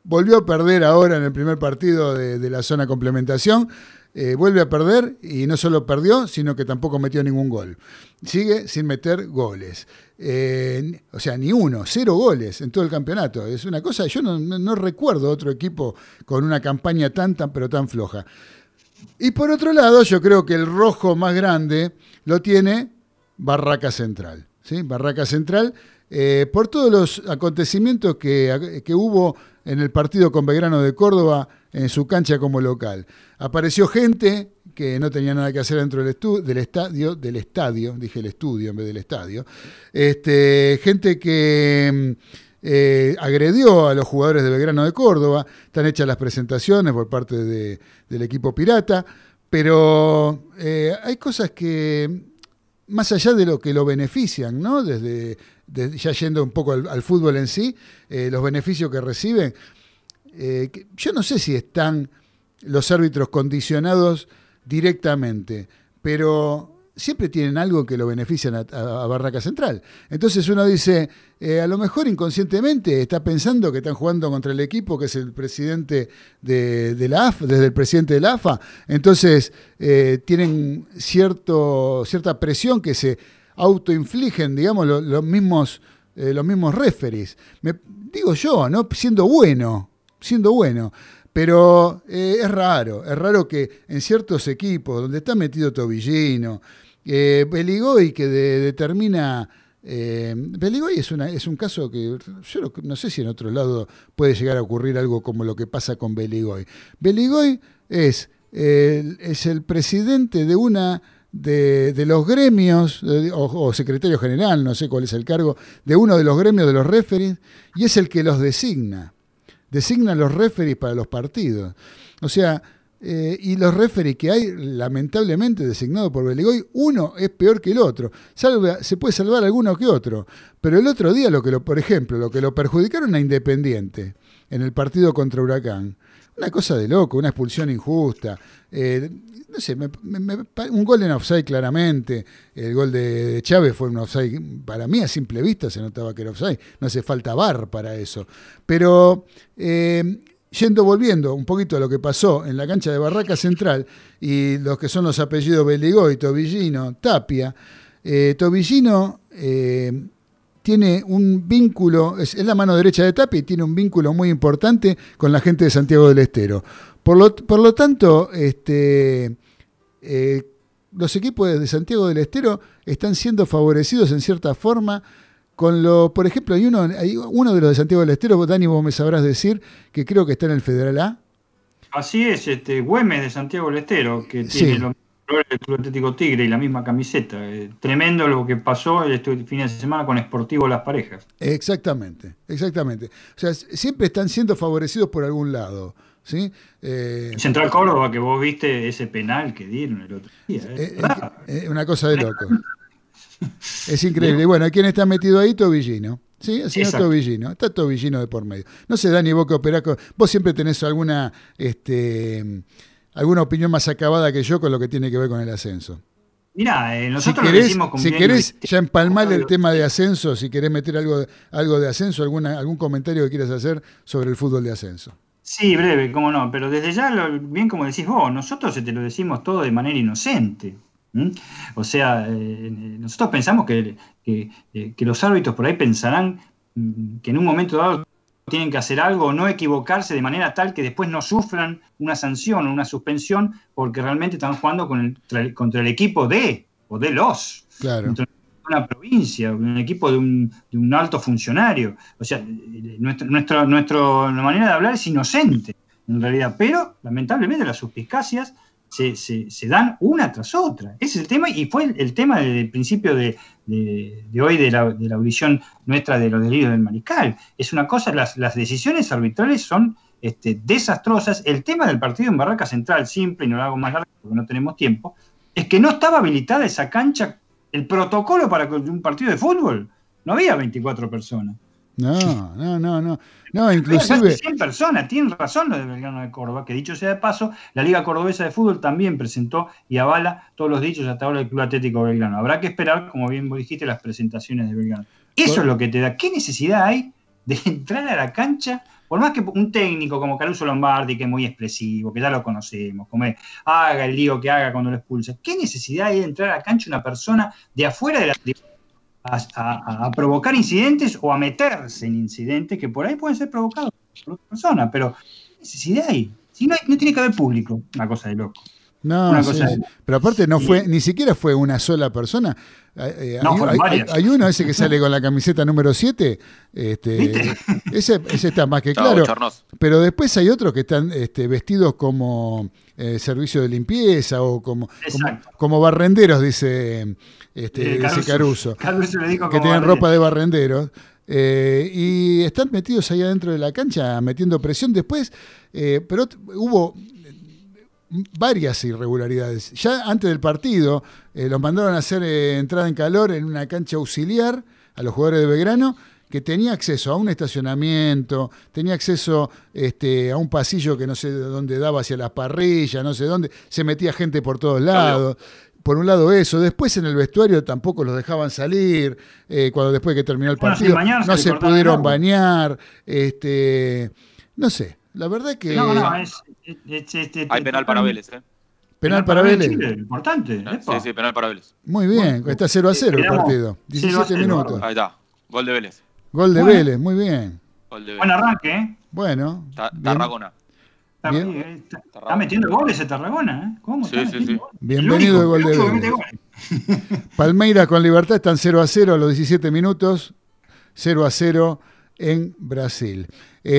volvió a perder ahora en el primer partido de, la zona complementación. Eh, vuelve a perder y no solo perdió, sino que tampoco metió ningún gol. Sigue sin meter goles. Eh, o sea, ni uno, cero goles en todo el campeonato. Es una cosa, yo no, recuerdo otro equipo con una campaña tan, tan, pero tan floja. Y por otro lado, yo creo que el rojo más grande lo tiene Barraca Central. ¿sí? Barraca Central, eh, por todos los acontecimientos que, que hubo en el partido con Belgrano de Córdoba en su cancha como local. Apareció gente que no tenía nada que hacer dentro del, del estadio, del estadio, dije el estudio en vez del estadio, este, gente que mm, eh, agredió a los jugadores de Belgrano de Córdoba, están hechas las presentaciones por parte del equipo pirata, pero eh, hay cosas que, más allá de lo que lo benefician, ¿no? Desde ya yendo un poco al, fútbol en sí, eh, los beneficios que reciben, eh, yo no sé si están los árbitros condicionados directamente, pero siempre tienen algo que lo benefician a, Barraca Central. Entonces uno dice, eh, a lo mejor inconscientemente está pensando que están jugando contra el equipo que es el presidente de, la AFA, desde el presidente de la AFA, entonces tienen cierto, cierta presión que se autoinfligen, digamos, los, mismos, eh, los mismos referees. Me, digo yo, ¿no? Siendo bueno, siendo bueno. Pero eh, es raro, es raro que en ciertos equipos donde está metido Tobillino, eh, Beligoy que determina... Eh, Beligoy es, una, es un caso que yo no, sé si en otro lado puede llegar a ocurrir algo como lo que pasa con Beligoy. Beligoy es, es el presidente de una de, los gremios, o, secretario general, no sé cuál es el cargo, de uno de los gremios de los referees, y es el que los designa. Designa los referees para los partidos. O sea, eh, y los referees que hay, lamentablemente designados por Beligoy, uno es peor que el otro. se puede salvar alguno que otro. Pero el otro día, lo que lo, por ejemplo, lo que lo perjudicaron a Independiente en el partido contra Huracán, una cosa de loco, una expulsión injusta. Eh, no sé, un gol en offside claramente. El gol de Chávez fue un offside. Para mí, a simple vista, se notaba que era offside. No hace falta bar para eso. Pero. Eh, yendo volviendo un poquito a lo que pasó en la cancha de Barraca Central y los que son los apellidos Beligoy, Tobillino, Tapia, eh, Tobillino eh, tiene un vínculo, es, la mano derecha de Tapia y tiene un vínculo muy importante con la gente de Santiago del Estero. Por lo, por lo tanto, este, eh, los equipos de Santiago del Estero están siendo favorecidos en cierta forma con lo, por ejemplo, hay uno, hay uno de los de Santiago del Estero, Dani, vos me sabrás decir, que creo que está en el Federal A. Así es, este Güemes de Santiago del Estero, que tiene los el Club Atlético Tigre y la misma camiseta. Eh, tremendo lo que pasó el fin de semana con Sportivo Las Parejas. Exactamente, exactamente. O sea, siempre están siendo favorecidos por algún lado. ¿sí? Eh, Central Córdoba, que vos viste ese penal que dieron el otro día. ¿eh? una cosa de loco. es increíble. Y bueno, ¿quién está metido ahí? Tobillino. Sí, así es Tobillino. Está Tobillino de por medio. No sé, Dani, vos que operás. Vos siempre tenés alguna. Este, alguna opinión más acabada que yo con lo que tiene que ver con el ascenso. Mirá, eh, nosotros si querés, decimos Si querés ya empalmar el tema de ascenso, si querés meter algo, algo de ascenso, alguna, algún comentario que quieras hacer sobre el fútbol de ascenso. Sí, breve, cómo no, pero desde ya, bien como decís vos, nosotros te lo decimos todo de manera inocente. O sea, eh, nosotros pensamos que, que, los árbitros por ahí pensarán mm, que en un momento dado tienen que hacer algo no equivocarse de manera tal que después no sufran una sanción o una suspensión porque realmente están jugando con el, contra el equipo de o de los. Claro. una provincia, un equipo de un, alto funcionario. O sea, nuestra, nuestro, manera de hablar es inocente, en realidad, pero lamentablemente las suspicacias se, dan una tras otra. Ese es el tema y fue el, tema del principio de, hoy de la, de la, audición nuestra de los delitos del mariscal. Es una cosa, las, las decisiones arbitrales son este, desastrosas. El tema del partido en Barraca Central, simple, y no lo hago más largo porque no tenemos tiempo, es que no estaba habilitada esa cancha, el protocolo para un partido de fútbol. No había 24 personas. No, no, no, no. No, inclusive. 100 personas, tienen razón lo de Belgrano de Córdoba, que dicho sea de paso, la Liga Cordobesa de Fútbol también presentó y avala todos los dichos hasta ahora del Club Atlético Belgrano. Habrá que esperar, como bien vos dijiste, las presentaciones de Belgrano. Eso es lo que te da. ¿Qué necesidad hay de entrar a la cancha? Por más que un técnico como Caruso Lombardi, que es muy expresivo, que ya lo conocemos, como haga el lío que haga cuando lo expulsa, ¿qué necesidad hay de entrar a la cancha una persona de afuera de la a, provocar incidentes o a meterse en incidentes que por ahí pueden ser provocados por otra persona, pero necesidad hay. Si no, no tiene que haber público, una cosa de loco. No, pero aparte no fue, ni siquiera fue una sola persona. Eh, hay, hay, uno ese que sale con la camiseta número 7, este, ese, ese, está más que claro. pero después hay otros que están este, vestidos como eh, servicio de limpieza o como, como, barrenderos, dice, este, eh, Caruso, que tienen ropa de barrenderos. y están metidos ahí adentro de la cancha metiendo presión. Después, pero hubo varias irregularidades. Ya antes del partido eh, los mandaron a hacer eh, entrada en calor en una cancha auxiliar a los jugadores de Belgrano que tenía acceso a un estacionamiento, tenía acceso este, a un pasillo que no sé dónde daba hacia las parrillas, no sé dónde, se metía gente por todos lados. Por un lado eso, después en el vestuario tampoco los dejaban salir, eh, cuando después que terminó el partido, no se pudieron bañar, este, no sé, la verdad que. No, no, es. Hay penal para Vélez, ¿eh? Penal para Vélez. importante. Sí, sí, penal para Vélez. Muy bien, está 0 a 0 el partido. 17 minutos. Ahí está. Gol de Vélez. Gol de Vélez, muy bien. Gol de Buen arranque, ¿eh? Bueno. Tarragona. Está, metiendo goles ese Tarragona, ¿eh? ¿Cómo? Sí, sí, sí. Bienvenido el gol de Vélez. Palmeiras con Libertad están 0 a 0 a los 17 minutos. 0 a 0 en Brasil.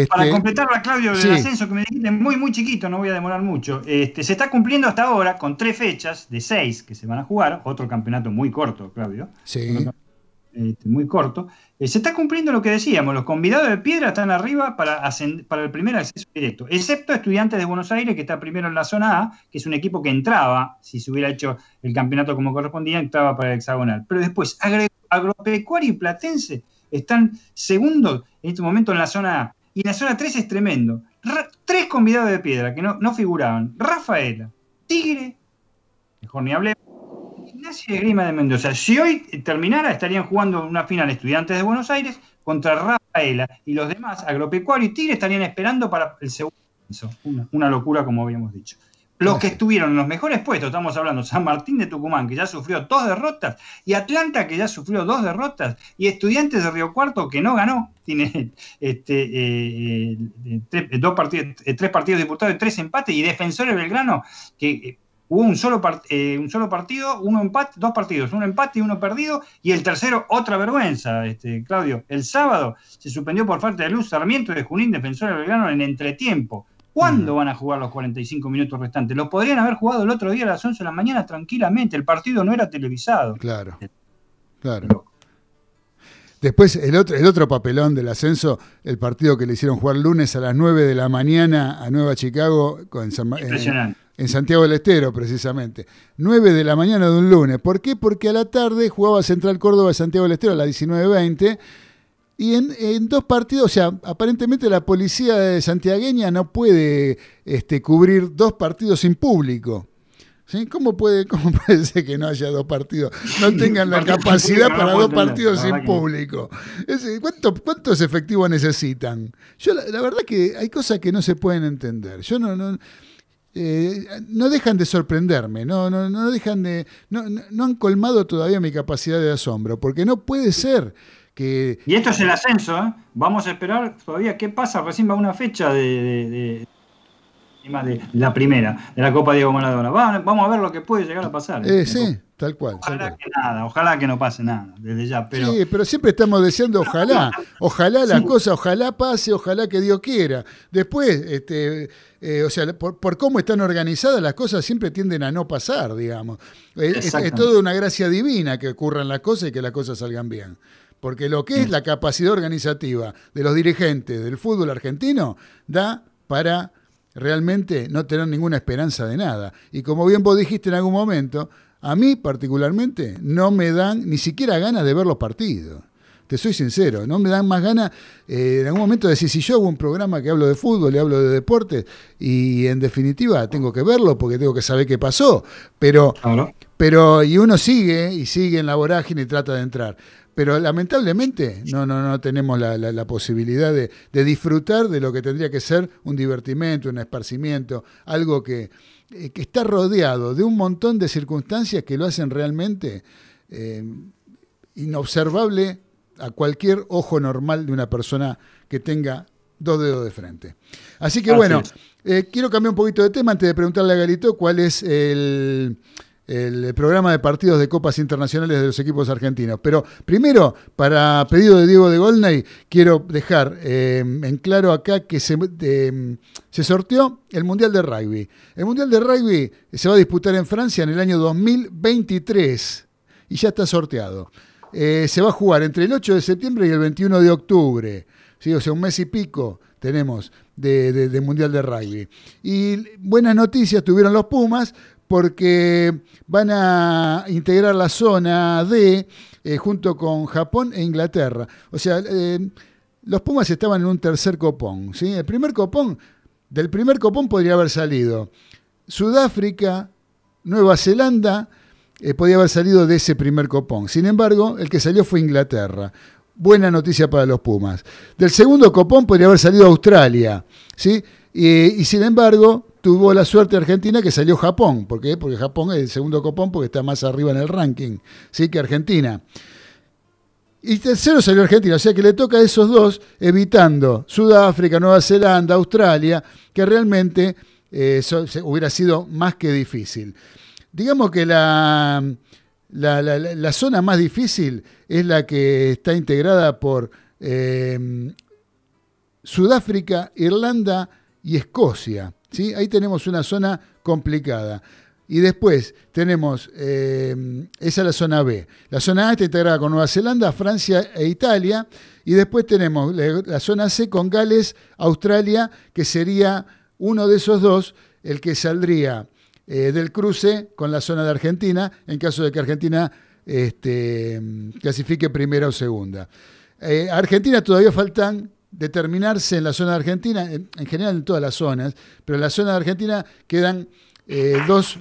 Para este, completar la Claudio, del ascenso que me dijiste, muy, muy chiquito, no voy a demorar mucho. Este, se está cumpliendo hasta ahora con tres fechas de seis que se van a jugar, otro campeonato muy corto, Claudio. Sí. Este, muy corto. Eh, se está cumpliendo lo que decíamos, los convidados de piedra están arriba para, para el primer acceso directo, excepto Estudiantes de Buenos Aires, que está primero en la zona A, que es un equipo que entraba, si se hubiera hecho el campeonato como correspondía, entraba para el hexagonal. Pero después, Agropecuario y Platense están segundos en este momento en la zona A. Y la zona 3 es tremendo. tres convidados de piedra que no, figuraban. Rafaela, Tigre, mejor ni hablé, Ignacio de Grima de Mendoza. Si hoy terminara, estarían jugando una final estudiantes de Buenos Aires contra Rafaela y los demás, Agropecuario y Tigre, estarían esperando para el segundo. Una, una locura, como habíamos dicho. Los que estuvieron en los mejores puestos, estamos hablando San Martín de Tucumán, que ya sufrió dos derrotas, y Atlanta, que ya sufrió dos derrotas, y Estudiantes de Río Cuarto, que no ganó, tiene este, eh, eh, tres, dos partidos, eh, tres partidos disputados y tres empates, y Defensores Belgrano, que hubo un solo, un solo partido, uno empate, dos partidos, uno empate y uno perdido, y el tercero, otra vergüenza, este, Claudio. El sábado se suspendió por falta de luz Sarmiento de Junín, Defensores Belgrano, en entretiempo ¿Cuándo van a jugar los 45 minutos restantes? Los podrían haber jugado el otro día a las 11 de la mañana tranquilamente. El partido no era televisado. Claro. Claro. Después, el otro, el otro papelón del ascenso, el partido que le hicieron jugar lunes a las 9 de la mañana a Nueva Chicago con en, en, Santiago del Estero, precisamente. 9 de la mañana de un lunes. ¿Por qué? Porque a la tarde jugaba Central Córdoba Santiago del Estero a las 19.20 y en, dos partidos, o sea, aparentemente la policía de santiagueña no puede este, cubrir dos partidos sin público. ¿Sí? ¿Cómo, puede, ¿Cómo puede ser que no haya dos partidos? No tengan la capacidad para dos partidos sin público. ¿Cuántos efectivos necesitan? Yo la, verdad que hay cosas que no se pueden entender. Yo no, no eh, no dejan de sorprenderme, no, no, no dejan de. No, no, han colmado todavía mi capacidad de asombro, porque no puede ser que. Y esto es el ascenso, ¿eh? Vamos a esperar todavía qué pasa. Recién va una fecha de, de, la primera, de la Copa Diego Maradona. vamos a ver lo que puede llegar a pasar. Eh, sí, Tal cual. Ojalá que nada, ojalá que no pase nada, desde ya. Pero... Sí, pero siempre estamos deseando ojalá, ojalá la cosa, ojalá pase, ojalá que Dios quiera. Después, este, eh, o sea, por, cómo están organizadas las cosas siempre tienden a no pasar, digamos. Es, es, toda una gracia divina que ocurran las cosas y que las cosas salgan bien. Porque lo que es la capacidad organizativa de los dirigentes del fútbol argentino da para realmente no tener ninguna esperanza de nada. Y como bien vos dijiste en algún momento, a mí particularmente no me dan ni siquiera ganas de ver los partidos. Te soy sincero, no me dan más ganas eh, en algún momento de decir, si yo hago un programa que hablo de fútbol, le hablo de deportes, y en definitiva tengo que verlo porque tengo que saber qué pasó. Pero, pero y uno sigue y sigue en la vorágine y trata de entrar. Pero lamentablemente no, no, no tenemos la, posibilidad de, disfrutar de lo que tendría que ser un divertimento, un esparcimiento, algo que, eh, que está rodeado de un montón de circunstancias que lo hacen realmente eh, inobservable a cualquier ojo normal de una persona que tenga dos dedos de frente. Así que bueno, eh, quiero cambiar un poquito de tema antes de preguntarle a Garito cuál es el, el programa de partidos de copas internacionales de los equipos argentinos. Pero primero, para pedido de Diego de Golney, quiero dejar eh, en claro acá que se, se sorteó el Mundial de Rugby. El Mundial de Rugby se va a disputar en Francia en el año 2023 y ya está sorteado. Eh, se va a jugar entre el 8 de septiembre y el 21 de octubre. O sea, un mes y pico tenemos de, de, Mundial de Rugby. Y buenas noticias tuvieron los Pumas porque van a integrar la zona D eh, junto con Japón e Inglaterra. O sea, eh, los Pumas estaban en un tercer copón. ¿sí? El primer copón, del primer copón podría haber salido Sudáfrica, Nueva Zelanda, eh, podía haber salido de ese primer copón. Sin embargo, el que salió fue Inglaterra. Buena noticia para los Pumas. Del segundo copón podría haber salido Australia. ¿sí? y sin embargo, tuvo la suerte Argentina que salió Japón. ¿Por qué? Porque Japón es el segundo copón porque está más arriba en el ranking ¿sí? que Argentina. Y tercero salió Argentina, o sea que le toca a esos dos, evitando Sudáfrica, Nueva Zelanda, Australia, que realmente eh, hubiera sido más que difícil. Digamos que la, la, zona más difícil es la que está integrada por eh, Sudáfrica, Irlanda y Escocia. Ahí tenemos una zona complicada. Y después tenemos, eh, esa es la zona B. La zona A está integrada con Nueva Zelanda, Francia e Italia. Y después tenemos la, zona C con Gales, Australia, que sería uno de esos dos, el que saldría eh, del cruce con la zona de Argentina, en caso de que Argentina este, clasifique primera o segunda. Eh, Argentina todavía faltan determinarse en la zona de Argentina, en, general en todas las zonas, pero en la zona de Argentina quedan eh, dos,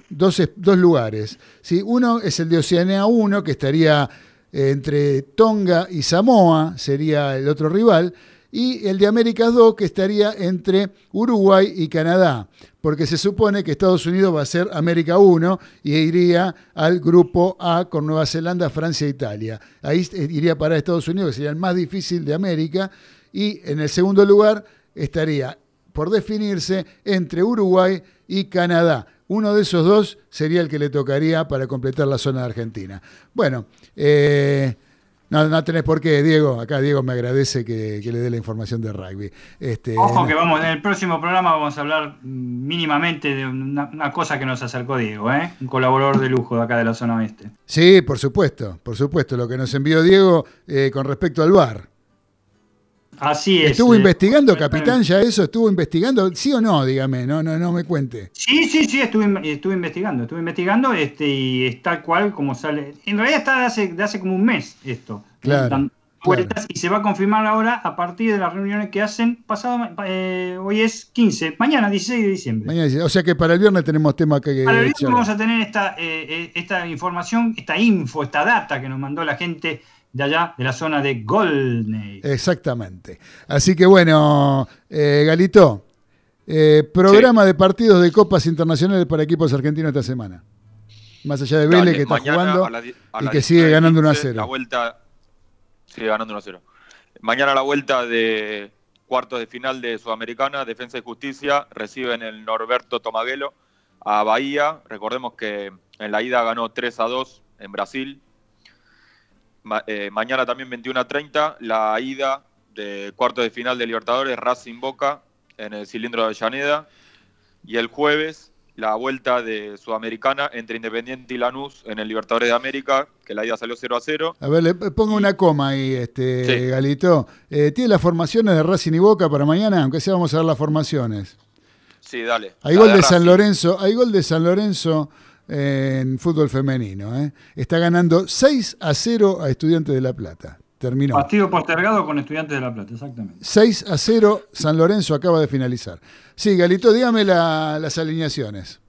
lugares. ¿sí? Uno es el de Oceanía 1, que estaría eh, entre Tonga y Samoa, sería el otro rival, y el de América 2, que estaría entre Uruguay y Canadá, porque se supone que Estados Unidos va a ser América 1 y iría al grupo A con Nueva Zelanda, Francia e Italia. Ahí iría para Estados Unidos, que sería el más difícil de América, y en el segundo lugar estaría por definirse entre Uruguay y Canadá. Uno de esos dos sería el que le tocaría para completar la zona de Argentina. Bueno, eh, no, tenés por qué, Diego. Acá Diego me agradece que, le dé la información de rugby. Este, Ojo que vamos, en el próximo programa vamos a hablar mínimamente de una, cosa que nos acercó Diego, ¿eh? un colaborador de lujo de acá de la zona oeste. Sí, por supuesto, por supuesto. Lo que nos envió Diego eh, con respecto al bar. Así es. ¿Estuvo eh, investigando, capitán, ya eso? ¿Estuvo investigando? ¿Sí o no? Dígame, no, no, no me cuente. Sí, sí, sí, estuve, estuve investigando, estuve investigando este, y es tal cual como sale. En realidad está de hace, de hace como un mes esto. Claro. Y se va a confirmar ahora a partir de las reuniones que hacen pasado, eh, hoy es 15, mañana 16 de diciembre. Mañana, o sea que para el viernes tenemos tema que... Para el viernes vamos a tener esta, eh, esta información, esta info, esta data que nos mandó la gente de allá, de la zona de Golney. Exactamente. Así que bueno, eh, Galito, Eh, programa de partidos de copas internacionales para equipos argentinos esta semana. Más allá de Vélez que está jugando y que sigue ganando 1 a 0. La vuelta sigue ganando 1 a 0. Mañana la vuelta de cuartos de final de Sudamericana, Defensa y Justicia reciben el Norberto Tomaguelo a Bahía. Recordemos que en la ida ganó 3 a 2 en Brasil. Eh, mañana también 21 a 30, la ida de cuartos de final de Libertadores, Racing Boca en el cilindro de Avellaneda. Y el jueves la vuelta de Sudamericana entre Independiente y Lanús en el Libertadores de América, que la ida salió 0 a 0. A ver, le pongo una coma ahí, este Galito. Eh, ¿Tiene las formaciones de Racing y Boca para mañana? Aunque sea, vamos a ver las formaciones. Sí, dale. Hay gol de, San Lorenzo, hay gol de San Lorenzo en fútbol femenino. ¿eh? Está ganando 6 a 0 a Estudiantes de La Plata. Terminó. Partido postergado con Estudiantes de La Plata, exactamente. 6 a 0, San Lorenzo acaba de finalizar. Sí, Galito, dígame las alineaciones.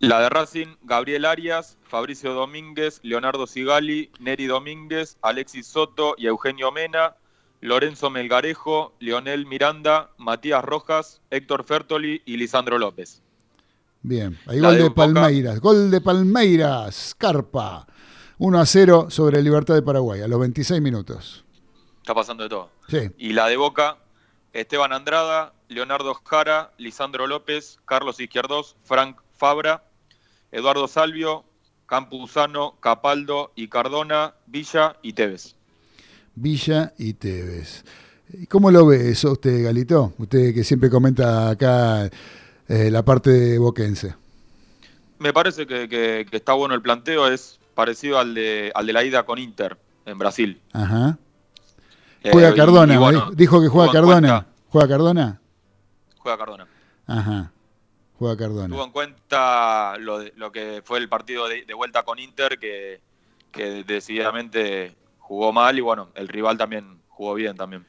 La de Racing, Gabriel Arias, Fabricio Domínguez, Leonardo Sigali, Neri Domínguez, Alexis Soto y Eugenio Mena, Lorenzo Melgarejo, Leonel Miranda, Matías Rojas, Héctor Fertoli y Lisandro López. Bien, hay gol de, Palmeiras. Gol de Palmeiras, Carpa. 1 a 0 sobre Libertad de Paraguay, a los 26 minutos. Está pasando de todo. Sí. Y la de Boca, Esteban Andrada, Leonardo Jara, Lisandro López, Carlos Izquierdos, Frank Fabra, Eduardo Salvio, Campuzano, Capaldo y Cardona, Villa y Tevez. Villa y Tevez. ¿Cómo lo ve eso usted, Galito? Usted que siempre comenta acá eh, la parte boquense. Me parece que, está bueno el planteo, es parecido al de, al de la ida con Inter en Brasil. Ajá. Eh, juega Cardona, dijo que juega Cardona. ¿Juega Cardona? Juega Cardona. Ajá. Juega Cardona. Tuvo en cuenta lo, lo que fue el partido de, vuelta con Inter, que, que decididamente jugó mal y bueno, el rival también jugó bien también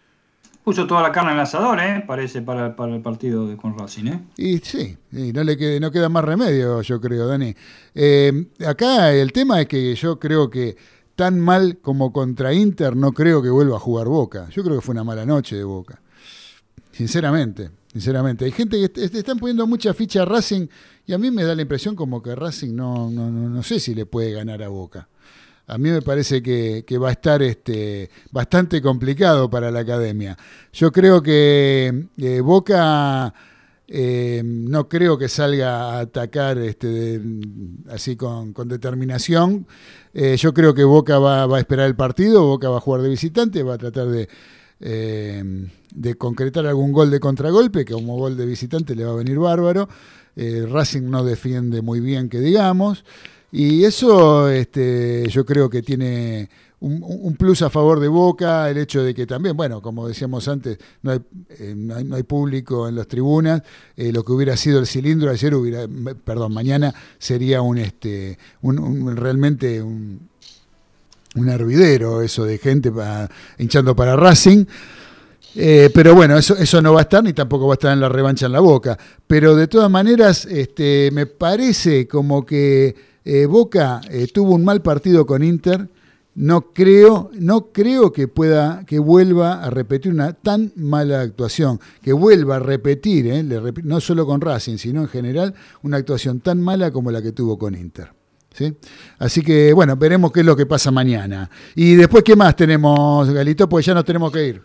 puso toda la carne en el asador, ¿eh? parece, para, el partido de, con Racing. ¿eh? Y sí, no, le no queda más remedio, yo creo, Dani. Eh, acá el tema es que yo creo que tan mal como contra Inter no creo que vuelva a jugar Boca. Yo creo que fue una mala noche de Boca. Sinceramente, sinceramente. Hay gente que están poniendo mucha ficha a Racing y a mí me da la impresión como que Racing no, no, no, no sé si le puede ganar a Boca a mí me parece que, va a estar este, bastante complicado para la academia. Yo creo que eh, Boca eh, no creo que salga a atacar este, así con, determinación. Eh, yo creo que Boca va, a esperar el partido, Boca va a jugar de visitante, va a tratar de, de concretar algún gol de contragolpe, que como gol de visitante le va a venir bárbaro. Racing no defiende muy bien, que digamos. Y eso este, yo creo que tiene un, plus a favor de Boca, el hecho de que también, bueno, como decíamos antes, no hay, eh, público en las tribunas, eh, lo que hubiera sido el cilindro ayer hubiera, perdón, mañana sería un, este, un, realmente un, un hervidero eso de gente hinchando para Racing. Eh, pero bueno, eso, eso no va a estar ni tampoco va a estar en la revancha en la boca. Pero de todas maneras, este, me parece como que eh, Boca eh, tuvo un mal partido con Inter. No creo, no creo que pueda, que vuelva a repetir una tan mala actuación, que vuelva a repetir, eh, no solo con Racing, sino en general, una actuación tan mala como la que tuvo con Inter. ¿sí? Así que, bueno, veremos qué es lo que pasa mañana. Y después, ¿qué más tenemos, Galito? Pues ya nos tenemos que ir.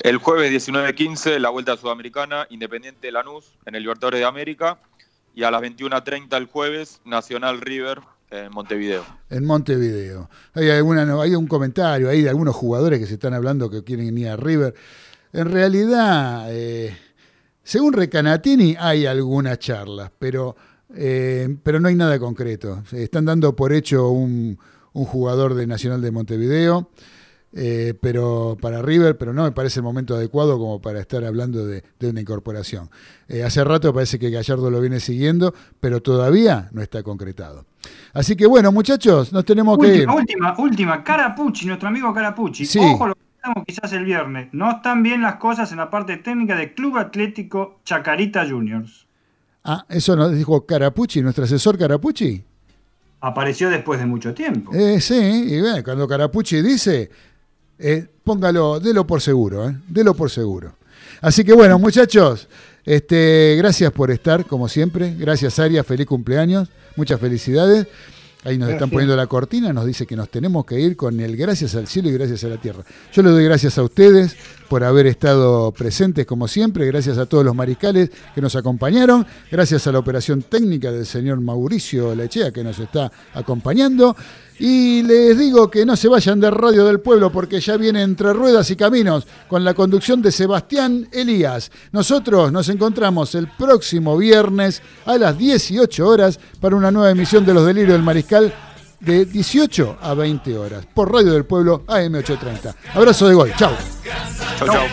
El jueves 19-15, la Vuelta Sudamericana, Independiente Lanús, en el Libertadores de América y a las 21.30 el jueves, Nacional River en Montevideo. En Montevideo. Hay, alguna, hay un comentario ahí de algunos jugadores que se están hablando que quieren ir a River. En realidad, eh, según Recanatini, hay algunas charlas, pero, eh, pero no hay nada concreto. Están dando por hecho un jugador de Nacional de Montevideo. Eh, pero para River, pero no me parece el momento adecuado como para estar hablando de, una incorporación. Eh, hace rato parece que Gallardo lo viene siguiendo, pero todavía no está concretado. Así que bueno, muchachos, nos tenemos que ir. Última, última, Carapucci, nuestro amigo Carapucci. Ojo lo que estamos quizás el viernes. No están bien las cosas en la parte técnica del Club Atlético Chacarita Juniors. Ah, eso nos dijo Carapucci, nuestro asesor Carapucci. Apareció después de mucho tiempo. Eh, sí, y bueno, cuando Carapucci dice, eh, póngalo, délo por seguro, eh, délo por seguro. Así que bueno, muchachos, Este, gracias por estar, como siempre. Gracias, Aria. Feliz cumpleaños. Muchas felicidades. Ahí nos están poniendo la cortina, nos dice que nos tenemos que ir con el gracias al cielo y gracias a la tierra. Yo le doy gracias a ustedes por haber estado presentes como siempre, gracias a todos los mariscales que nos acompañaron, gracias a la operación técnica del señor Mauricio Lechea que nos está acompañando. Y les digo que no se vayan de Radio del Pueblo porque ya viene entre ruedas y caminos con la conducción de Sebastián Elías. Nosotros nos encontramos el próximo viernes a las 18 horas para una nueva emisión de Los Delirios del Mariscal de 18 a 20 horas por Radio del Pueblo AM830. Abrazo de gol. Chau. Chau, chau.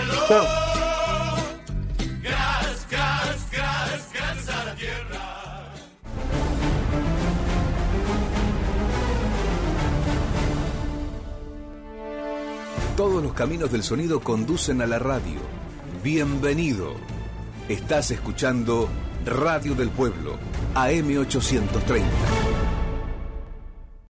Todos los caminos del sonido conducen a la radio. Bienvenido. Estás escuchando Radio del Pueblo, AM830.